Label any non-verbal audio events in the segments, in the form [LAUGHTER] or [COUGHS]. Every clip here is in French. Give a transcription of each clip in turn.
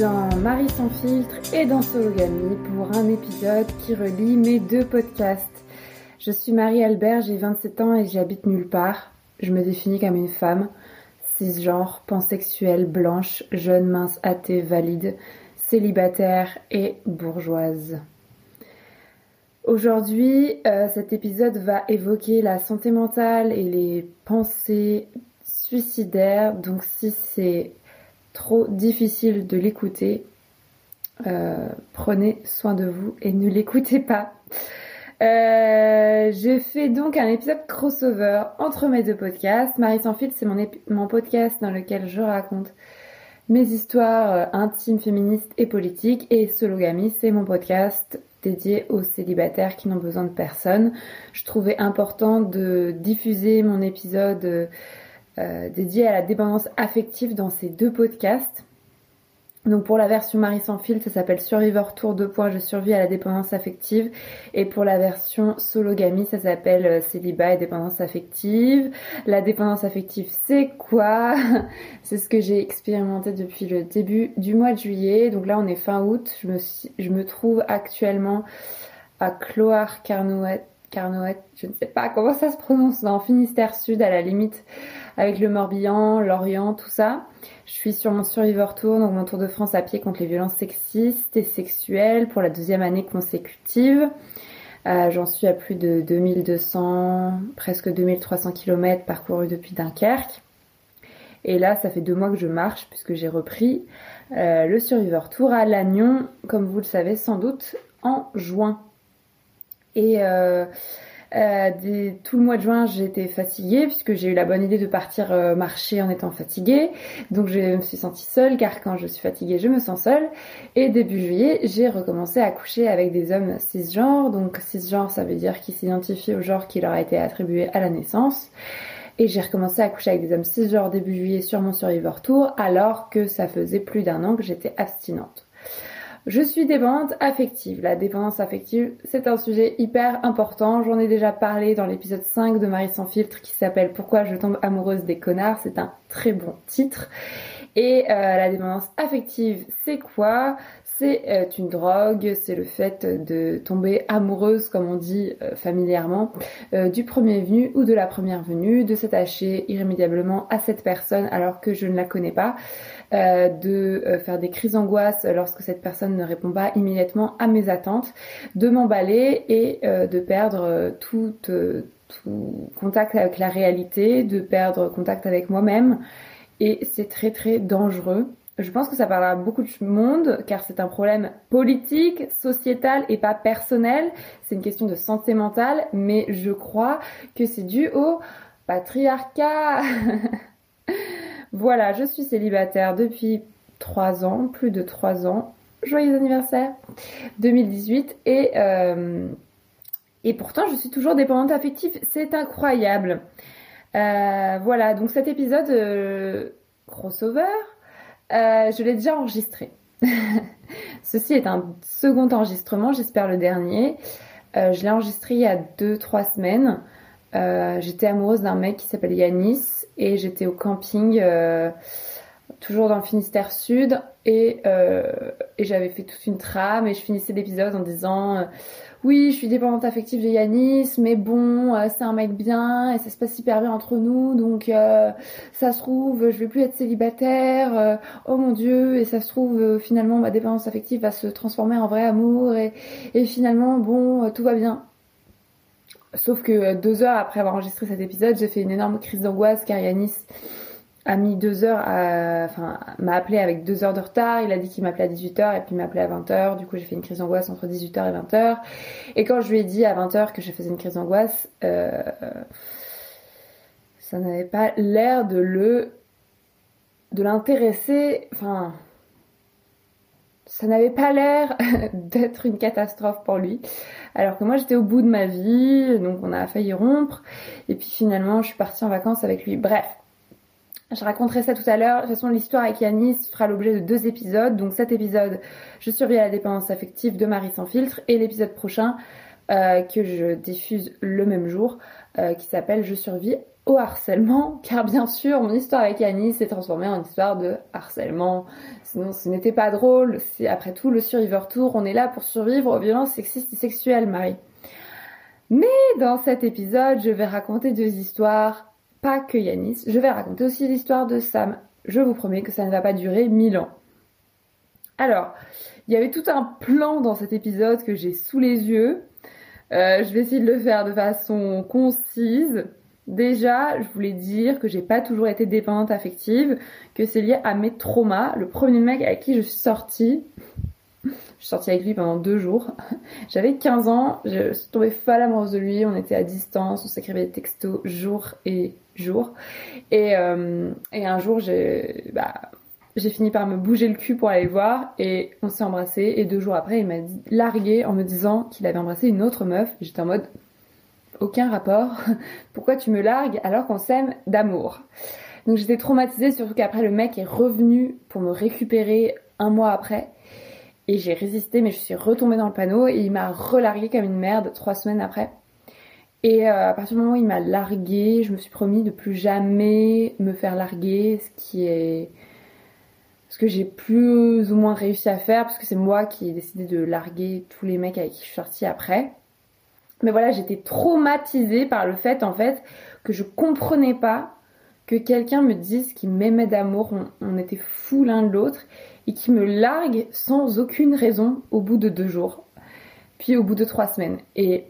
Dans Marie sans filtre et dans Sologamy pour un épisode qui relie mes deux podcasts. Je suis Marie-Albert, j'ai 27 ans et j'habite nulle part. Je me définis comme une femme, cisgenre, pansexuelle, blanche, jeune, mince, athée, valide, célibataire et bourgeoise. Aujourd'hui, euh, cet épisode va évoquer la santé mentale et les pensées suicidaires. Donc si c'est trop difficile de l'écouter, euh, prenez soin de vous et ne l'écoutez pas. Euh, je fais donc un épisode crossover entre mes deux podcasts. Marie sans fil, c'est mon, podcast dans lequel je raconte mes histoires euh, intimes, féministes et politiques. Et Sologamy, c'est mon podcast dédié aux célibataires qui n'ont besoin de personne. Je trouvais important de diffuser mon épisode euh, dédié à la dépendance affective dans ces deux podcasts. Donc pour la version Marie sans fil, ça s'appelle Survivor Tour 2 points, je survis à la dépendance affective. Et pour la version Sologamie, ça s'appelle euh, Célibat et dépendance affective. La dépendance affective, c'est quoi? [LAUGHS] C'est ce que j'ai expérimenté depuis le début du mois de juillet. Donc là, on est fin août. Je me, je me trouve actuellement à Cloire-Carnoët Carnoët, je ne sais pas comment ça se prononce, dans Finistère Sud, à la limite avec le Morbihan, l'Orient, tout ça. Je suis sur mon Survivor Tour, donc mon tour de France à pied contre les violences sexistes et sexuelles pour la deuxième année consécutive. Euh, J'en suis à plus de 2200, presque 2300 km parcourus depuis Dunkerque. Et là, ça fait deux mois que je marche puisque j'ai repris euh, le Survivor Tour à Lannion, comme vous le savez sans doute, en juin. Et euh, euh, tout le mois de juin, j'étais fatiguée puisque j'ai eu la bonne idée de partir euh, marcher en étant fatiguée. Donc je me suis sentie seule car quand je suis fatiguée, je me sens seule. Et début juillet, j'ai recommencé à coucher avec des hommes cisgenres. Donc cisgenre, ça veut dire qu'ils s'identifient au genre qui leur a été attribué à la naissance. Et j'ai recommencé à coucher avec des hommes cisgenres début juillet sur mon Survivor Tour alors que ça faisait plus d'un an que j'étais abstinente. Je suis dépendante affective. La dépendance affective, c'est un sujet hyper important. J'en ai déjà parlé dans l'épisode 5 de Marie sans filtre qui s'appelle Pourquoi je tombe amoureuse des connards? C'est un très bon titre. Et euh, la dépendance affective, c'est quoi? C'est euh, une drogue, c'est le fait de tomber amoureuse, comme on dit euh, familièrement, du premier venu ou de la première venue, de s'attacher irrémédiablement à cette personne alors que je ne la connais pas, euh, de euh, faire des crises d'angoisse lorsque cette personne ne répond pas immédiatement à mes attentes, de m'emballer et euh, de perdre tout, tout contact avec la réalité, de perdre contact avec moi-même. Et c'est très très dangereux. Je pense que ça parlera beaucoup de monde car c'est un problème politique, sociétal et pas personnel. C'est une question de santé mentale, mais je crois que c'est dû au patriarcat. [LAUGHS] Voilà, je suis célibataire depuis 3 ans, plus de 3 ans. Joyeux anniversaire 2018 et euh, et pourtant je suis toujours dépendante affective, c'est incroyable. Euh, voilà, donc cet épisode euh, crossover, je l'ai déjà enregistré. [LAUGHS] Ceci est un second enregistrement, j'espère le dernier. je l'ai enregistré il y a 2-3 semaines. J'étais amoureuse d'un mec qui s'appelle Yanis et j'étais au camping euh, toujours dans le Finistère Sud et, euh, j'avais fait toute une trame et je finissais l'épisode en disant euh, oui je suis dépendante affective de Yanis mais bon c'est un mec bien et ça se passe hyper bien entre nous donc ça se trouve je vais plus être célibataire oh mon dieu et ça se trouve finalement ma dépendance affective va se transformer en vrai amour et, et finalement bon tout va bien. Sauf que deux heures après avoir enregistré cet épisode, j'ai fait une énorme crise d'angoisse car Yanis a mis deux heures à, enfin, m'a appelé avec deux heures de retard. Il a dit qu'il m'appelait à 18h et puis il m'a appelé à 20h. Du coup, j'ai fait une crise d'angoisse entre 18h et 20h. Et quand je lui ai dit à 20h que je faisais une crise d'angoisse, euh, ça n'avait pas l'air de le, de l'intéresser, enfin, ça n'avait pas l'air [LAUGHS] d'être une catastrophe pour lui. Alors que moi j'étais au bout de ma vie, donc on a failli rompre. Et puis finalement je suis partie en vacances avec lui. Bref, je raconterai ça tout à l'heure. De toute façon, l'histoire avec Yanis fera l'objet de deux épisodes. Donc cet épisode, je surveille la dépendance affective de Marie sans filtre. Et l'épisode prochain, euh, que je diffuse le même jour, euh, qui s'appelle Je survis au harcèlement, car bien sûr, mon histoire avec Annie s'est transformée en histoire de harcèlement. Sinon, ce n'était pas drôle. C'est après tout le Survivor Tour. On est là pour survivre aux violences sexistes et sexuelles, Marie. Mais dans cet épisode, je vais raconter deux histoires, pas que Yanis. Je vais raconter aussi l'histoire de Sam. Je vous promets que ça ne va pas durer mille ans. Alors, il y avait tout un plan dans cet épisode que j'ai sous les yeux. Euh, je vais essayer de le faire de façon concise. Déjà, je voulais dire que j'ai pas toujours été dépendante affective, que c'est lié à mes traumas. Le premier mec avec qui je suis sortie, je suis sortie avec lui pendant deux jours. J'avais 15 ans, je suis tombée folle amoureuse de lui, on était à distance, on s'écrivait des textos jour et jour. Et, euh, et un jour, j'ai bah, j'ai fini par me bouger le cul pour aller voir et on s'est embrassé et deux jours après il m'a largué en me disant qu'il avait embrassé une autre meuf. J'étais en mode aucun rapport. [LAUGHS] Pourquoi tu me largues alors qu'on s'aime d'amour? Donc j'étais traumatisée, surtout qu'après le mec est revenu pour me récupérer un mois après. Et j'ai résisté, mais je suis retombée dans le panneau et il m'a relargué comme une merde trois semaines après. Et euh, à partir du moment où il m'a largué, je me suis promis de plus jamais me faire larguer, ce qui est ce que j'ai plus ou moins réussi à faire, parce que c'est moi qui ai décidé de larguer tous les mecs avec qui je suis sortie après. Mais voilà, j'étais traumatisée par le fait, en fait, que je comprenais pas que quelqu'un me dise qu'il m'aimait d'amour, on, était fous l'un de l'autre, et qui me largue sans aucune raison au bout de deux jours, puis au bout de trois semaines. Et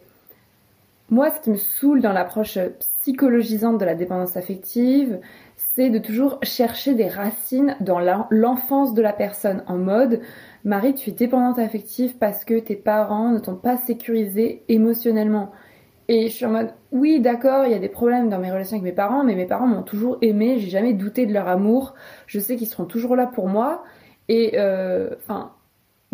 moi, ce qui me saoule dans l'approche psychologisante de la dépendance affective, c'est de toujours chercher des racines dans l'enfance de la personne, en mode Marie, tu es dépendante affective parce que tes parents ne t'ont pas sécurisé émotionnellement. Et je suis en mode, oui, d'accord, il y a des problèmes dans mes relations avec mes parents, mais mes parents m'ont toujours aimé, j'ai jamais douté de leur amour, je sais qu'ils seront toujours là pour moi. Et, euh, enfin,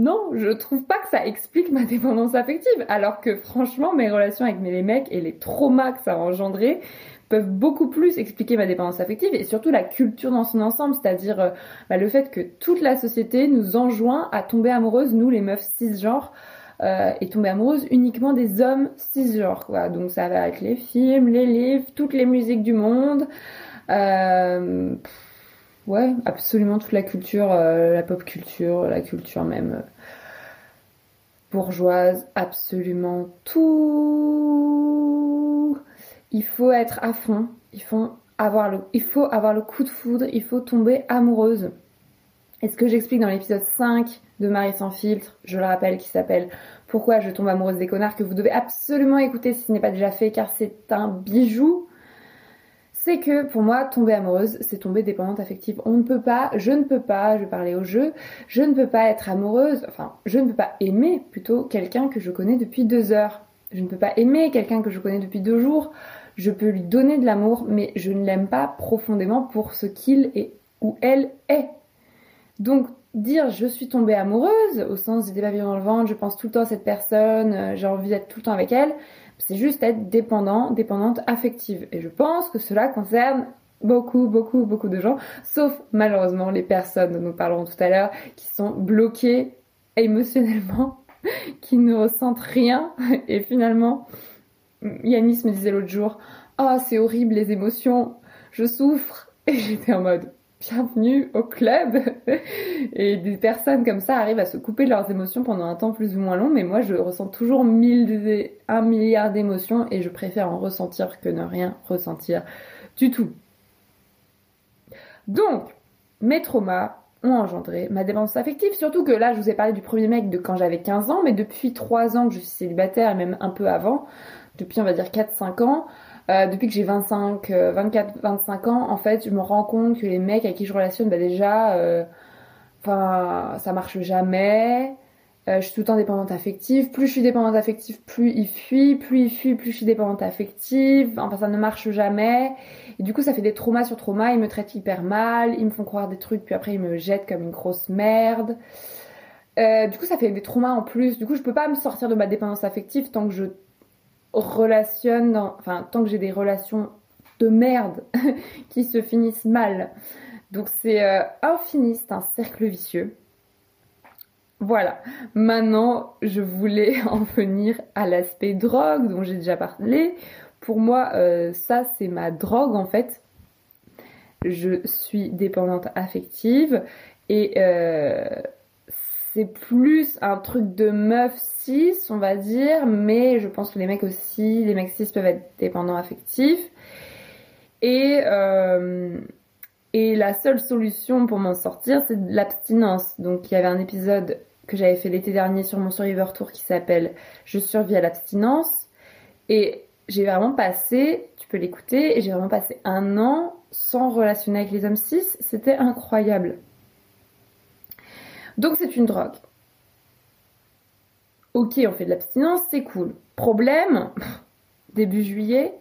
non, je trouve pas que ça explique ma dépendance affective, alors que franchement, mes relations avec les mecs et les traumas que ça a engendré, peuvent beaucoup plus expliquer ma dépendance affective et surtout la culture dans son ensemble, c'est-à-dire euh, bah, le fait que toute la société nous enjoint à tomber amoureuse, nous les meufs cisgenres, euh, et tomber amoureuse uniquement des hommes cisgenres, quoi. Donc ça va avec les films, les livres, toutes les musiques du monde. Euh, ouais, absolument toute la culture, euh, la pop culture, la culture même bourgeoise, absolument tout il faut être à fond, il faut avoir le, il faut avoir le coup de foudre, il faut tomber amoureuse. Et ce que j'explique dans l'épisode 5 de Marie sans filtre, je le rappelle, qui s'appelle Pourquoi je tombe amoureuse des connards, que vous devez absolument écouter si ce n'est pas déjà fait, car c'est un bijou. C'est que pour moi, tomber amoureuse, c'est tomber dépendante affective. On ne peut pas, je ne peux pas, je parler au jeu, je ne peux pas être amoureuse, enfin, je ne peux pas aimer plutôt quelqu'un que je connais depuis deux heures. Je ne peux pas aimer quelqu'un que je connais depuis deux jours je peux lui donner de l'amour, mais je ne l'aime pas profondément pour ce qu'il est ou elle est. Donc dire je suis tombée amoureuse, au sens des papillons dans le ventre, je pense tout le temps à cette personne, euh, j'ai envie d'être tout le temps avec elle, c'est juste être dépendant, dépendante affective. Et je pense que cela concerne beaucoup, beaucoup, beaucoup de gens, sauf malheureusement les personnes dont nous parlerons tout à l'heure, qui sont bloquées émotionnellement, [LAUGHS] qui ne ressentent rien, [LAUGHS] et finalement Yanis me disait l'autre jour, ah c'est horrible les émotions, je souffre. Et j'étais en mode, bienvenue au club. [LAUGHS] Et des personnes comme ça arrivent à se couper leurs émotions pendant un temps plus ou moins long, mais moi je ressens toujours mille, un milliard d'émotions et je préfère en ressentir que ne rien ressentir du tout. Donc, mes traumas ont engendré ma dépendance affective, surtout que là je vous ai parlé du premier mec de quand j'avais 15 ans, mais depuis 3 ans que je suis célibataire, et même un peu avant, depuis on va dire 4-5 ans, euh, depuis que j'ai 25, 24, 25 ans, en fait, je me rends compte que les mecs avec qui je relationne, bah déjà, euh, enfin, ça marche jamais. Euh, je suis tout le temps dépendante affective. Plus je suis dépendante affective, plus il fuit. Plus il fuit, plus je suis dépendante affective. Enfin, ça ne marche jamais. Et du coup, ça fait des traumas sur traumas. Ils me traitent hyper mal. Ils me font croire des trucs, puis après, ils me jettent comme une grosse merde. du coup, ça fait des traumas en plus. Du coup, je peux pas me sortir de ma dépendance affective tant que je relationne, enfin tant que j'ai des relations de merde [LAUGHS] qui se finissent mal. Donc c'est euh, infini, un cercle vicieux. Voilà, maintenant je voulais [LAUGHS] en venir à l'aspect drogue dont j'ai déjà parlé. pour moi, euh, ça c'est ma drogue en fait. Je suis dépendante affective et euh, c'est plus un truc de meuf cis, on va dire, mais je pense que les mecs aussi, les mecs cis peuvent être dépendants affectifs. Et, euh, la seule solution pour m'en sortir, c'est l'abstinence. Donc il y avait un épisode que j'avais fait l'été dernier sur mon Survivor Tour qui s'appelle Je survis à l'abstinence. Et j'ai vraiment passé, tu peux l'écouter, j'ai vraiment passé un an sans relationner avec les hommes cis. C'était incroyable. Donc c'est une drogue. Ok, on fait de l'abstinence, c'est cool. Problème, [LAUGHS] début juillet,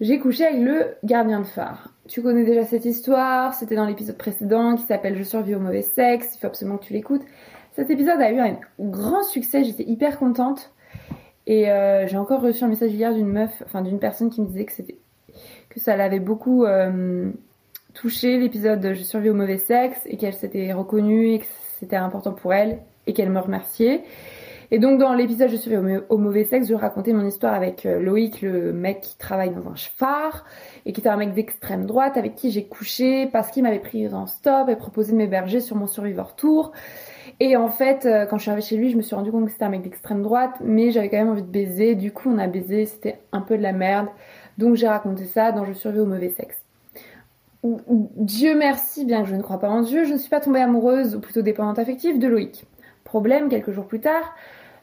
j'ai couché avec le gardien de phare. Tu connais déjà cette histoire, c'était dans l'épisode précédent qui s'appelle Je survis au mauvais sexe, il faut absolument que tu l'écoutes. Cet épisode a eu un grand succès, j'étais hyper contente. Et euh, j'ai encore reçu un message hier d'une meuf, enfin d'une personne qui me disait que ça l'avait beaucoup euh, touché l'épisode Je survis au mauvais sexe et qu'elle s'était reconnue c'était important pour elle et qu'elle me remerciait. Et donc dans l'épisode Je survis au, mauvais sexe, je racontais mon histoire avec euh, Loïc, le mec qui travaille dans un phare et qui était un mec d'extrême droite avec qui j'ai couché parce qu'il m'avait pris en stop et proposé de m'héberger sur mon Survivor Tour. Et en fait, euh, quand je suis arrivée chez lui, je me suis rendu compte que c'était un mec d'extrême droite, mais j'avais quand même envie de baiser. Du coup, on a baisé, c'était un peu de la merde. Donc j'ai raconté ça dans Je survis au mauvais sexe. Dieu merci, bien que je ne crois pas en Dieu, je ne suis pas tombée amoureuse, ou plutôt dépendante affective, de Loïc. Problème, quelques jours plus tard,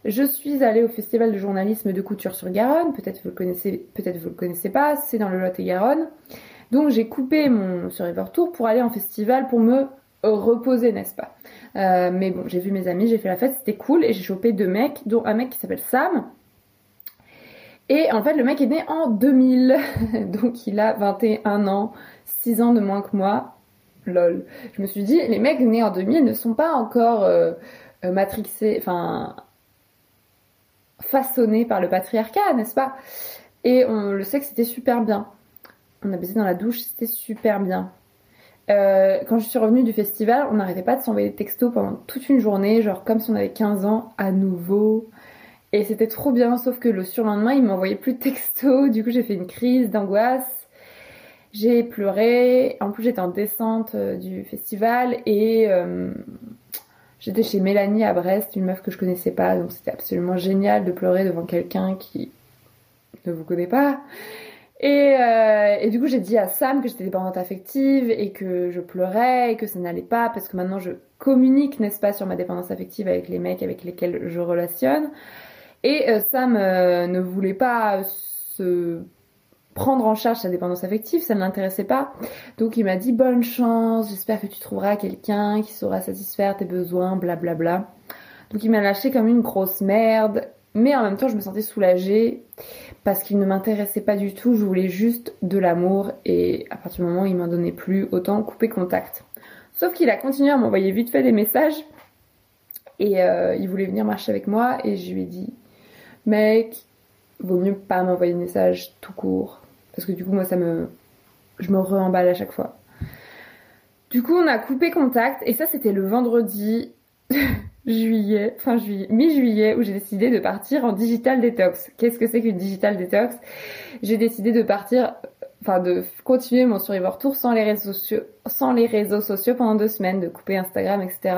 je suis allée au festival de journalisme de couture sur Garonne, peut-être vous le connaissez, peut-être vous le connaissez pas, c'est dans le Lot-et-Garonne. Donc j'ai coupé mon Survivor Tour pour aller en festival pour me reposer, n'est-ce pas? Euh, mais bon, j'ai vu mes amis, j'ai fait la fête, c'était cool et j'ai chopé deux mecs, dont un mec qui s'appelle Sam. Et en fait, le mec est né en 2000, [LAUGHS] donc il a 21 ans, 6 ans de moins que moi. Lol. Je me suis dit, les mecs nés en 2000 ne sont pas encore euh, euh, matrixés, enfin façonnés par le patriarcat, n'est-ce pas? Et on le sait que c'était super bien. On a baisé dans la douche, c'était super bien. Euh, quand je suis revenue du festival, on n'arrêtait pas de s'envoyer des textos pendant toute une journée, genre comme si on avait 15 ans à nouveau. Et c'était trop bien, sauf que le surlendemain, il m'envoyait plus de textos. Du coup, j'ai fait une crise d'angoisse. J'ai pleuré. En plus, j'étais en descente euh, du festival et euh, j'étais chez Mélanie à Brest, une meuf que je connaissais pas. Donc, c'était absolument génial de pleurer devant quelqu'un qui ne vous connaît pas. Et, euh, et, du coup, j'ai dit à Sam que j'étais dépendante affective et que je pleurais et que ça n'allait pas parce que maintenant je communique, n'est-ce pas, sur ma dépendance affective avec les mecs avec lesquels je relationne. Et Sam ne voulait pas se prendre en charge sa dépendance affective, ça ne l'intéressait pas. Donc il m'a dit bonne chance, j'espère que tu trouveras quelqu'un qui saura satisfaire tes besoins, blablabla. Bla bla. Donc il m'a lâché comme une grosse merde mais en même temps, je me sentais soulagée parce qu'il ne m'intéressait pas du tout. Je voulais juste de l'amour et à partir du moment où il m'en donnait plus, autant couper contact. Sauf qu'il a continué à m'envoyer vite fait des messages et euh, il voulait venir marcher avec moi et je lui ai dit, mec, vaut mieux pas m'envoyer de messages tout court parce que du coup moi ça me, je me re-emballe à chaque fois. Du coup on a coupé contact et ça c'était le vendredi. [LAUGHS] juillet, fin juillet, mi-juillet, où j'ai décidé de partir en digital detox. Qu'est-ce que c'est qu'une digital detox J'ai décidé de partir, enfin de continuer mon Survivor Tour sans les réseaux sociaux, sans les réseaux sociaux pendant deux semaines, de couper Instagram, etc.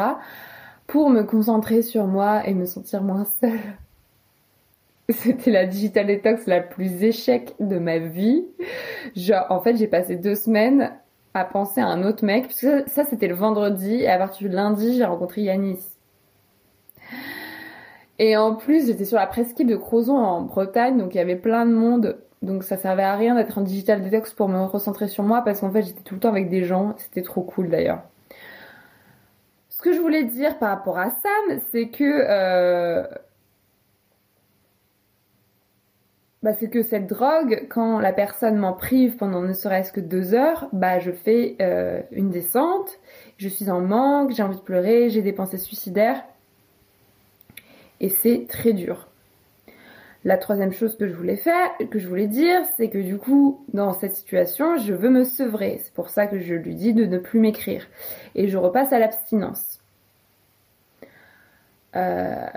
pour me concentrer sur moi et me sentir moins seule. [LAUGHS] C'était la digital detox la plus échec de ma vie. Genre, en fait, j'ai passé deux semaines à penser à un autre mec, puisque ça, c'était le vendredi, et à partir du lundi, j'ai rencontré Yanis et en plus, j'étais sur la presqu'île de Crozon en Bretagne, donc il y avait plein de monde. Donc ça servait à rien d'être en digital detox pour me recentrer sur moi parce qu'en fait j'étais tout le temps avec des gens. C'était trop cool d'ailleurs. Ce que je voulais dire par rapport à Sam, c'est que euh... c'est que cette drogue, quand la personne m'en prive pendant ne serait-ce que deux heures, bah je fais euh, une descente, je suis en manque, j'ai envie de pleurer, j'ai des pensées suicidaires et c'est très dur. La troisième chose que je voulais faire, que je voulais dire, c'est que du coup, dans cette situation, je veux me sevrer. C'est pour ça que je lui dis de ne plus m'écrire. Et je repasse à l'abstinence. Euh,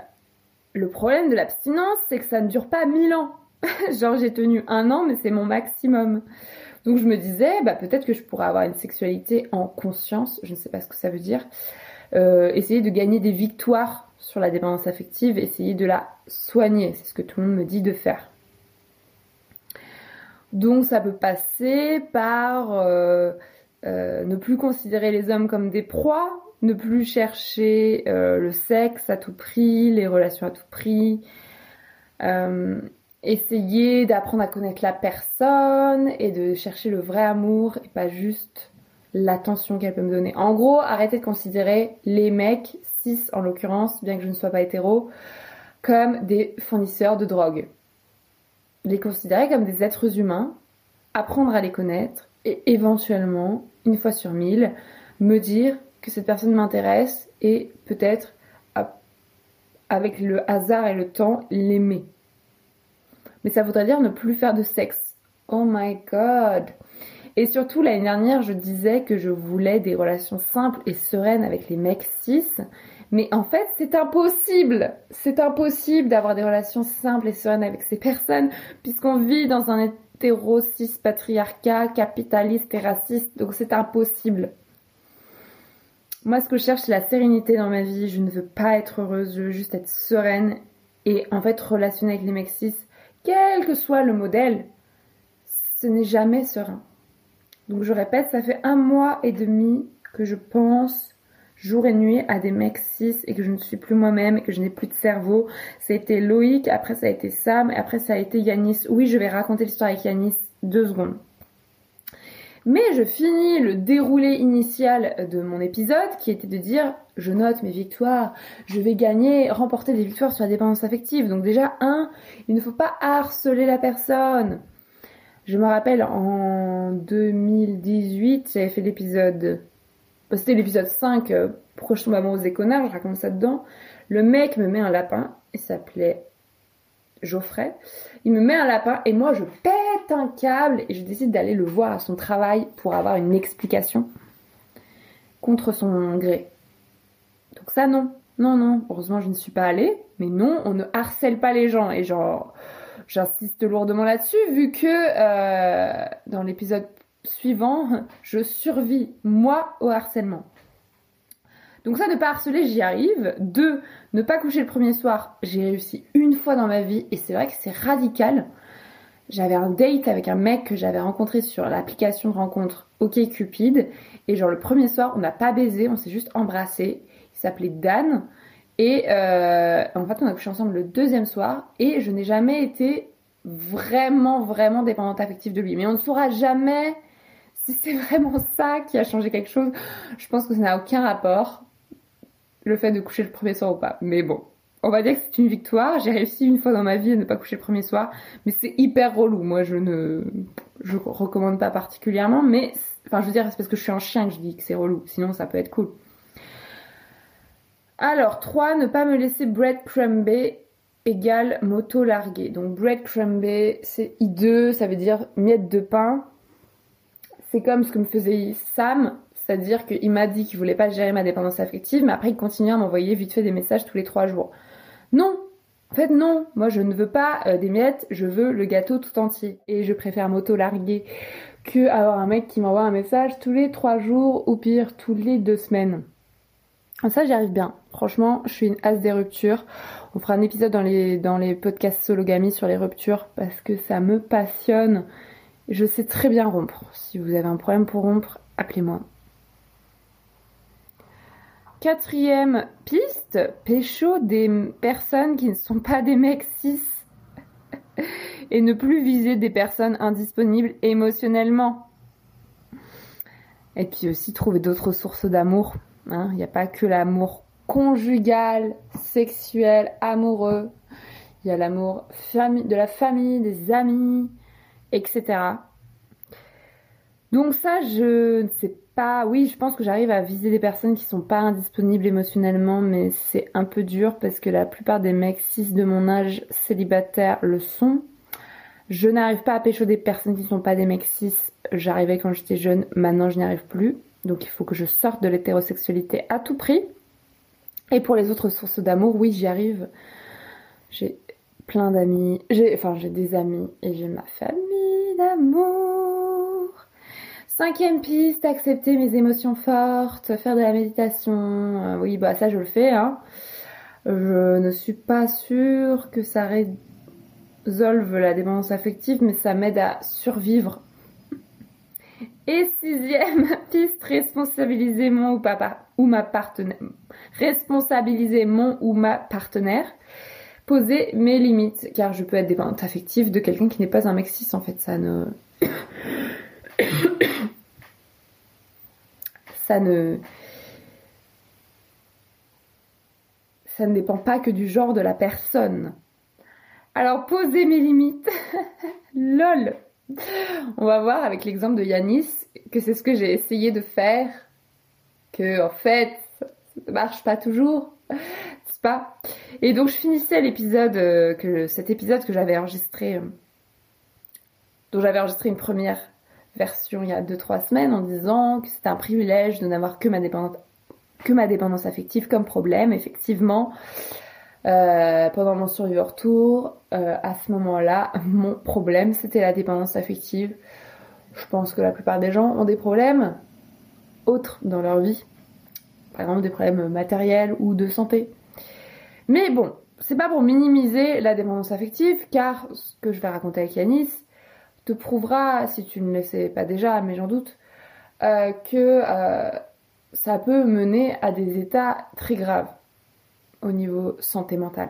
le problème de l'abstinence, c'est que ça ne dure pas mille ans. [LAUGHS] Genre j'ai tenu un an, mais c'est mon maximum. Donc je me disais, bah, peut-être que je pourrais avoir une sexualité en conscience, je ne sais pas ce que ça veut dire. Euh, essayer de gagner des victoires sur la dépendance affective, essayer de la soigner, c'est ce que tout le monde me dit de faire. Donc ça peut passer par euh, euh, ne plus considérer les hommes comme des proies, ne plus chercher le sexe à tout prix, les relations à tout prix, essayer d'apprendre à connaître la personne et de chercher le vrai amour et pas juste l'attention qu'elle peut me donner. En gros, arrêtez de considérer les mecs, 6 en l'occurrence, bien que je ne sois pas hétéro, comme des fournisseurs de drogue. Les considérer comme des êtres humains, apprendre à les connaître et éventuellement, une fois sur mille, me dire que cette personne m'intéresse et peut-être, avec le hasard et le temps, l'aimer. Mais ça voudrait dire ne plus faire de sexe. Oh my god. Et surtout, l'année dernière, je disais que je voulais des relations simples et sereines avec les mecs cis. Mais en fait, c'est impossible. C'est impossible d'avoir des relations simples et sereines avec ces personnes, puisqu'on vit dans un hétéro cis patriarcat, capitaliste et raciste. Donc c'est impossible. Moi, ce que je cherche, c'est la sérénité dans ma vie. Je ne veux pas être heureuse, je veux juste être sereine. Et en fait, relationner avec les mecs cis, quel que soit le modèle, ce n'est jamais serein. Donc je répète, ça fait un mois et demi que je pense jour et nuit à des mecs cis et que je ne suis plus moi-même et que je n'ai plus de cerveau. Été Loïc, après ça a été Sam et après ça a été Yanis. Oui, je vais raconter l'histoire avec Yanis deux secondes. Mais je finis le déroulé initial de mon épisode qui était de dire je note mes victoires, je vais gagner, remporter des victoires sur la dépendance affective. Donc déjà, un, il ne faut pas harceler la personne. Je me rappelle en 2018, j'avais fait l'épisode, bah, c'était l'épisode 5, euh, Pourquoi je tombe amoureuse des je raconte ça dedans. Le mec me met un lapin, il s'appelait Geoffrey. Il me met un lapin et moi je pète un câble et je décide d'aller le voir à son travail pour avoir une explication contre son gré. Donc ça non, non, non, heureusement je ne suis pas allée, mais non, on ne harcèle pas les gens et genre J'insiste lourdement là-dessus, vu que euh, dans l'épisode suivant, je survis, moi, au harcèlement. Donc ça, ne pas harceler, j'y arrive. Deux, ne pas coucher le premier soir, j'ai réussi une fois dans ma vie, et c'est vrai que c'est radical. J'avais un date avec un mec que j'avais rencontré sur l'application de rencontre OkCupid, et genre le premier soir, on n'a pas baisé, on s'est juste embrassé. Il s'appelait Dan. Et euh, en fait, on a couché ensemble le deuxième soir et je n'ai jamais été vraiment, vraiment dépendante affective de lui. Mais on ne saura jamais si c'est [LAUGHS] vraiment ça qui a changé quelque chose. Je pense que ça n'a aucun rapport, le fait de coucher le premier soir ou pas. Mais bon, on va dire que c'est une victoire. J'ai réussi une fois dans ma vie à ne pas coucher le premier soir, mais c'est hyper relou. Moi, je ne, je recommande pas particulièrement, mais enfin, je veux dire, c'est parce que je suis un chien que je dis que c'est relou. Sinon, ça peut être cool. Alors, 3, ne pas me laisser breadcrumber égale moto larguée. Donc, breadcrumber, c'est I2, ça veut dire miette de pain. C'est comme ce que me faisait Sam, c'est-à-dire qu'il m'a dit qu'il voulait pas gérer ma dépendance affective, mais après il continue à m'envoyer vite fait des messages tous les 3 jours. Non En fait, non Moi, je ne veux pas euh, des miettes, je veux le gâteau tout entier. Et je préfère moto larguer que avoir un mec qui m'envoie un message tous les 3 jours, ou pire, tous les 2 semaines. Ça, j'y arrive bien. Franchement, je suis une as des ruptures. On fera un épisode dans les, dans les podcasts sologamy sur les ruptures parce que ça me passionne. Je sais très bien rompre. Si vous avez un problème pour rompre, appelez-moi. Quatrième piste, pécho des personnes qui ne sont pas des mecs cis. [LAUGHS] Et ne plus viser des personnes indisponibles émotionnellement. Et puis aussi trouver d'autres sources d'amour Hein. Il n'y a pas que l'amour conjugal, sexuel, amoureux. Il y a l'amour de la famille, des amis, etc. Donc ça, je ne sais pas. Oui, je pense que j'arrive à viser des personnes qui sont pas indisponibles émotionnellement, mais c'est un peu dur parce que la plupart des mecs cis de mon âge célibataire le sont. Je n'arrive pas à pécho des personnes qui ne sont pas des mecs cis. J'arrivais quand j'étais jeune, maintenant je n'y arrive plus. Donc il faut que je sorte de l'hétérosexualité à tout prix. Et pour les autres sources d'amour, oui, j'y arrive. J'ai plein d'amis. J'ai, enfin, j'ai des amis et j'ai ma famille d'amour. Cinquième piste, accepter mes émotions fortes, faire de la méditation. Euh, oui, bah ça je le fais. Hein. Je ne suis pas sûre que ça résolve la dépendance affective, mais ça m'aide à survivre. Et sixième [LAUGHS] piste, responsabiliser mon ou, ma partenaire. Responsabiliser mon ou ma partenaire poser mes limites, car je peux être dépendante affective de quelqu'un qui n'est pas un mec en fait, ça ne... [COUGHS] [COUGHS] ça ne... Ça ne dépend pas que du genre de la personne. Alors, poser mes limites. [LAUGHS] LOL On va voir avec l'exemple de Yanis que c'est ce que j'ai essayé de faire. Que, en fait, ça ne marche pas toujours pas? Et donc je finissais l'épisode, euh, que cet épisode que j'avais enregistré, euh, dont j'avais enregistré une première version il y a 2-3 semaines en disant que c'était un privilège de n'avoir que ma dépendance, que ma dépendance affective comme problème. Effectivement, euh, pendant mon survivor tour, à ce moment-là, mon problème c'était la dépendance affective. Je pense que la plupart des gens ont des problèmes autres dans leur vie, par exemple des problèmes matériels ou de santé. Mais bon, c'est pas pour minimiser la dépendance affective, car ce que je vais raconter avec Yanis te prouvera, si tu ne le sais pas déjà, mais j'en doute, euh, que euh, ça peut mener à des états très graves au niveau santé mentale.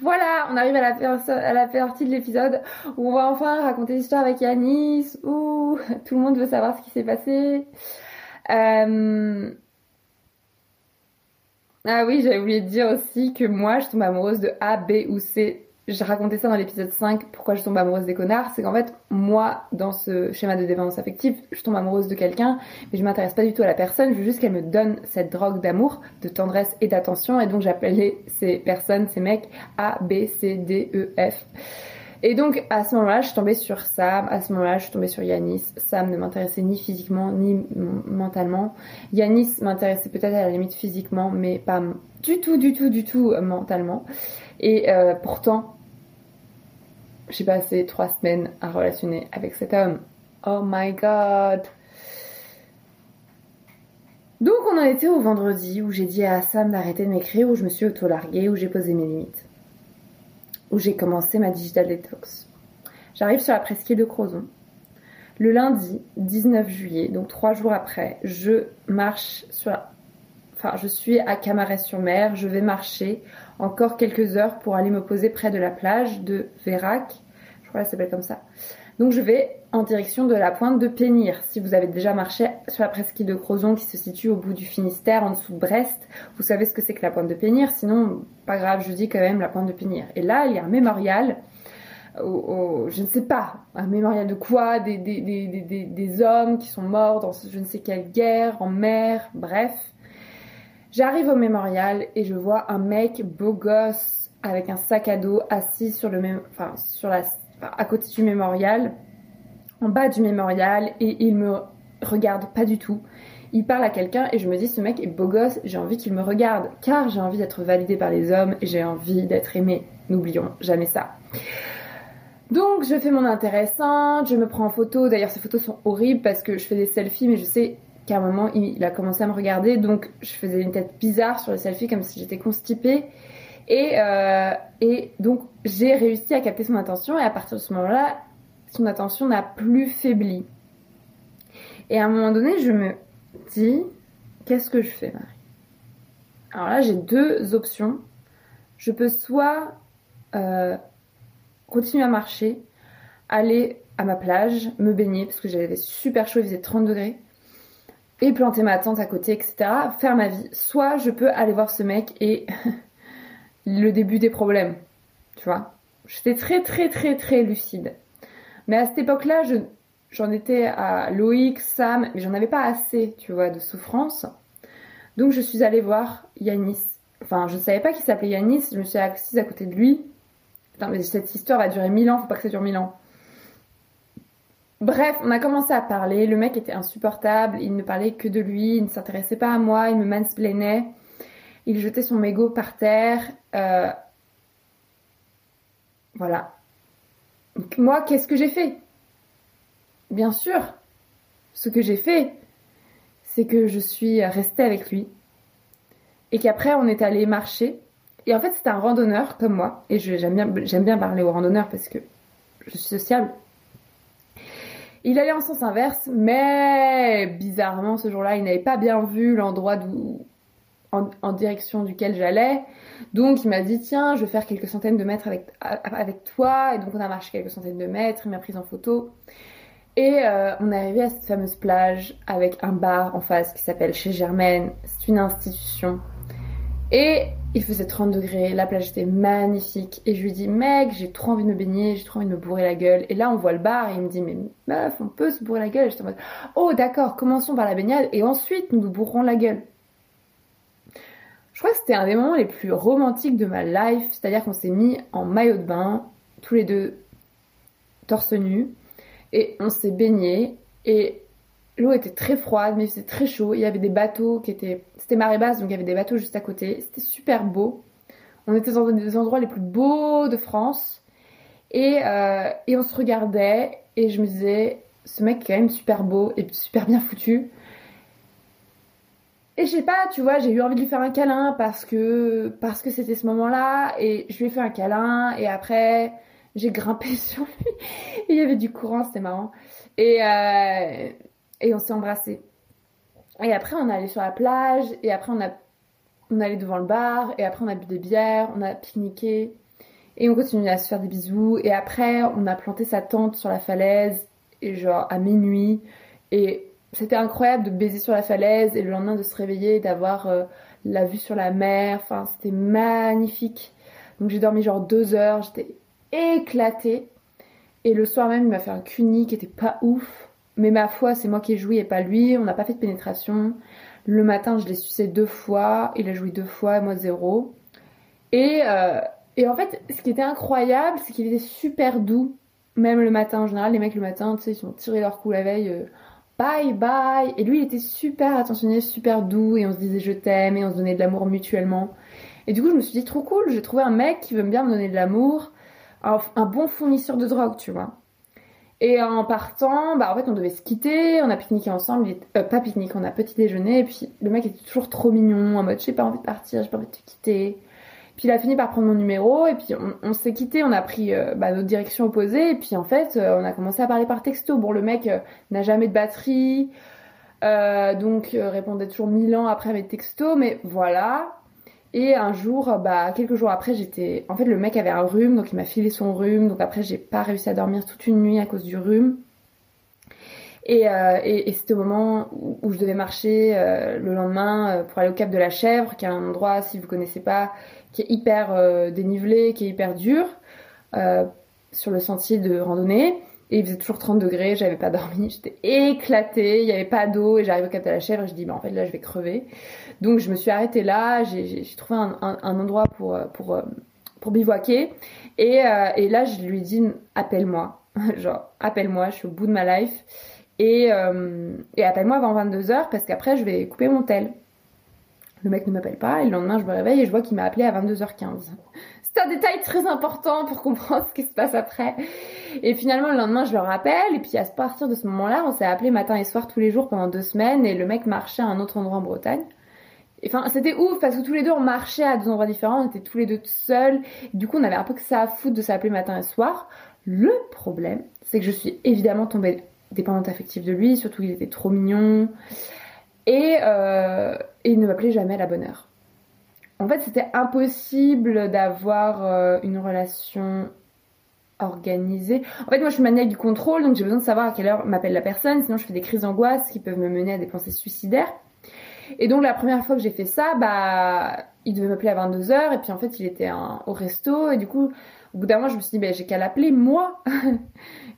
Voilà, on arrive à la, à la partie de l'épisode où on va enfin raconter l'histoire avec Yanis, où [LAUGHS] tout le monde veut savoir ce qui s'est passé. Euh, ah oui, j'avais oublié de dire aussi que moi, je tombe amoureuse de A, B ou C. J'ai raconté ça dans l'épisode 5, pourquoi je tombe amoureuse des connards. C'est qu'en fait, moi, dans ce schéma de dépendance affective, je tombe amoureuse de quelqu'un, mais je m'intéresse pas du tout à la personne, je veux juste qu'elle me donne cette drogue d'amour, de tendresse et d'attention, et donc j'appelais ces personnes, ces mecs A, B, C, D, E, F. Et donc à ce moment-là, je suis tombée sur Sam, à ce moment-là, je suis tombée sur Yanis. Sam ne m'intéressait ni physiquement ni mentalement. Yanis m'intéressait peut-être à la limite physiquement, mais pas du tout, du tout, du tout euh, mentalement. Et euh, pourtant, j'ai passé trois semaines à relationner avec cet homme. Oh my god! Donc on en était au vendredi où j'ai dit à Sam d'arrêter de m'écrire, où je me suis auto-larguée, où j'ai posé mes limites où j'ai commencé ma digital detox. J'arrive sur la presqu'île de Crozon. Le lundi 19 juillet, donc trois jours après, je marche sur Enfin, je suis à Camaret-sur-Mer, je vais marcher encore quelques heures pour aller me poser près de la plage de Vérac. Je crois qu'elle s'appelle comme ça. Donc je vais en direction de la pointe de Pénir. Si vous avez déjà marché sur la presqu'île de Crozon qui se situe au bout du Finistère, en dessous de Brest, vous savez ce que c'est que la pointe de Pénir. Sinon, pas grave, je dis quand même la pointe de Pénir. Et là, il y a un mémorial. je ne sais pas, un mémorial de quoi? Des, des, hommes qui sont morts dans je ne sais quelle guerre, en mer, bref. J'arrive au mémorial et je vois un mec beau gosse avec un sac à dos assis sur le même, enfin, sur la, à côté du mémorial, en bas du mémorial, et il me regarde pas du tout. Il parle à quelqu'un et je me dis ce mec est beau gosse, j'ai envie qu'il me regarde, car j'ai envie d'être validée par les hommes et j'ai envie d'être aimée. N'oublions jamais ça. Donc je fais mon intéressante, je me prends en photo. D'ailleurs ces photos sont horribles parce que je fais des selfies, mais je sais qu'à un moment il a commencé à me regarder, donc je faisais une tête bizarre sur les selfies comme si j'étais constipée. Et, euh, et donc j'ai réussi à capter son attention et à partir de ce moment-là, son attention n'a plus faibli. Et à un moment donné, je me dis, qu'est-ce que je fais Marie? Alors là, j'ai deux options. Je peux soit euh, continuer à marcher, aller à ma plage, me baigner parce que j'avais super chaud, il faisait 30 degrés, et planter ma tente à côté, etc. Faire ma vie. Soit je peux aller voir ce mec et [LAUGHS] le début des problèmes. Tu vois? J'étais très très très très lucide. Mais à cette époque-là, j'en étais à Loïc, Sam, mais j'en avais pas assez, tu vois, de souffrance. Donc je suis allée voir Yanis. Enfin, je ne savais pas qu'il s'appelait Yanis, je me suis assise à côté de lui. Putain, mais cette histoire va durer mille ans, faut pas que ça dure mille ans. Bref, on a commencé à parler, le mec était insupportable, il ne parlait que de lui, il ne s'intéressait pas à moi, il me « mansplainait il jetait son mégot par terre. Euh, Voilà. Moi, qu'est-ce que j'ai fait? Bien sûr, ce que j'ai fait, c'est que je suis restée avec lui. Et qu'après, on est allé marcher. Et en fait, c'était un randonneur comme moi. Et j'aime bien, bien parler aux randonneurs parce que je suis sociable. Il allait en sens inverse, mais bizarrement, ce jour-là, il n'avait pas bien vu l'endroit d'où, en, direction duquel j'allais. Donc, il m'a dit, tiens, je vais faire quelques centaines de mètres avec, avec toi. Et donc, on a marché quelques centaines de mètres. Il m'a prise en photo. Et euh, on est arrivé à cette fameuse plage avec un bar en face qui s'appelle Chez Germaine. C'est une institution. Et il faisait 30 degrés, la plage était magnifique. Et je lui dis, mec, j'ai trop envie de me baigner, j'ai trop envie de me bourrer la gueule. Et là, on voit le bar et il me dit, mais meuf, on peut se bourrer la gueule. Et j'étais en mode, oh d'accord, commençons par la baignade et ensuite nous nous bourrons la gueule. Crois que c'était un des moments les plus romantiques de ma life. C'est-à-dire qu'on s'est mis en maillot de bain, tous les deux torse nu et on s'est baigné et l'eau était très froide mais c'était très chaud. Il y avait des bateaux qui étaient... C'était marée basse donc il y avait des bateaux juste à côté. C'était super beau. On était dans des endroits les plus beaux de France et, euh, et on se regardait et je me disais ce mec est quand même super beau et super bien foutu. Et je sais pas, tu vois, j'ai eu envie de lui faire un câlin parce que parce que c'était ce moment-là et je lui ai fait un câlin et après j'ai grimpé [LAUGHS] sur lui. il y avait du courant, c'était marrant. Et, euh, et on s'est embrassé. Et après, on est allé sur la plage. Et après, on a on est allé devant le bar. Et après, on a bu des bières. On a pique-niqué. Et on continue à se faire des bisous. Et après, on a planté sa tente sur la falaise. Et genre, à minuit. Et c'était incroyable de baiser sur la falaise. Et le lendemain, de se réveiller, d'avoir euh, la vue sur la mer. Enfin, c'était magnifique. Donc, j'ai dormi genre deux heures. J'étais éclaté. Et le soir même, il m'a fait un cuni qui était pas ouf. Mais ma foi, c'est moi qui ai joué et pas lui. On n'a pas fait de pénétration. Le matin, je l'ai sucé deux fois. Il a joué deux fois, moi zéro. Et, euh, et en fait, ce qui était incroyable, c'est qu'il était super doux. Même le matin, en général, les mecs le matin, tu sais, ils ont tiré leur coup la veille. Euh, bye bye. Et lui, il était super attentionné, super doux. Et on se disait je t'aime. Et on se donnait de l'amour mutuellement. Et du coup, je me suis dit trop cool. J'ai trouvé un mec qui veut bien me donner de l'amour un, bon fournisseur de drogue, tu vois. Et en partant, bah en fait on devait se quitter, on a pique-niqué ensemble, euh, pas pique-nique, on a petit déjeuner, et puis le mec était toujours trop mignon, en mode j'ai pas envie de partir, j'ai pas envie de te quitter. Puis il a fini par prendre mon numéro, et puis on, s'est quitté, on a pris euh, bah, notre direction opposée, et puis en fait euh, on a commencé à parler par texto. Bon le mec n'a jamais de batterie, donc répondait toujours mille ans après mes textos, mais voilà. Et un jour, bah, quelques jours après, j'étais. En fait, le mec avait un rhume, donc il m'a filé son rhume. Donc après, j'ai pas réussi à dormir toute une nuit à cause du rhume. Et, euh, c'était au moment où, je devais marcher euh, le lendemain euh, pour aller au Cap de la Chèvre, qui est un endroit, si vous connaissez pas, qui est hyper dénivelé, qui est hyper dur, sur le sentier de randonnée. Et il faisait toujours 30 degrés, j'avais pas dormi, j'étais éclatée, il n'y avait pas d'eau et j'arrive au Cap de la Chèvre et je dis bah en fait là je vais crever. Donc je me suis arrêtée là, j'ai trouvé un, endroit pour, pour, pour bivouaquer et, euh, là je lui dit appelle-moi, [LAUGHS] genre appelle-moi, je suis au bout de ma life et, euh, et appelle-moi avant 22h parce qu'après je vais couper mon tel. Le mec ne m'appelle pas et le lendemain je me réveille et je vois qu'il m'a appelé à 22h15 c'est un détail très important pour comprendre [LAUGHS] ce qui se passe après. Et finalement, le lendemain, je le rappelle. Et puis, à partir de ce moment-là, on s'est appelé matin et soir tous les jours pendant deux semaines. Et le mec marchait à un autre endroit en Bretagne. Enfin, c'était ouf parce que tous les deux on marchait à deux endroits différents, on était tous les deux seuls. Du coup, on avait un peu que ça à foutre de s'appeler matin et soir. Le problème, c'est que je suis évidemment tombée dépendante affective de lui, surtout qu'il était trop mignon. Et, euh, il ne m'appelait jamais à la bonne heure. En fait, c'était impossible d'avoir euh, une relation organisée. En fait, moi, je suis maniaque du contrôle, donc j'ai besoin de savoir à quelle heure m'appelle la personne, sinon je fais des crises d'angoisse qui peuvent me mener à des pensées suicidaires. Et donc, la première fois que j'ai fait ça, bah, il devait m'appeler à 22h, et puis en fait, il était au resto, et du coup, au bout d'un moment, je me suis dit, bah, j'ai qu'à l'appeler moi. [LAUGHS]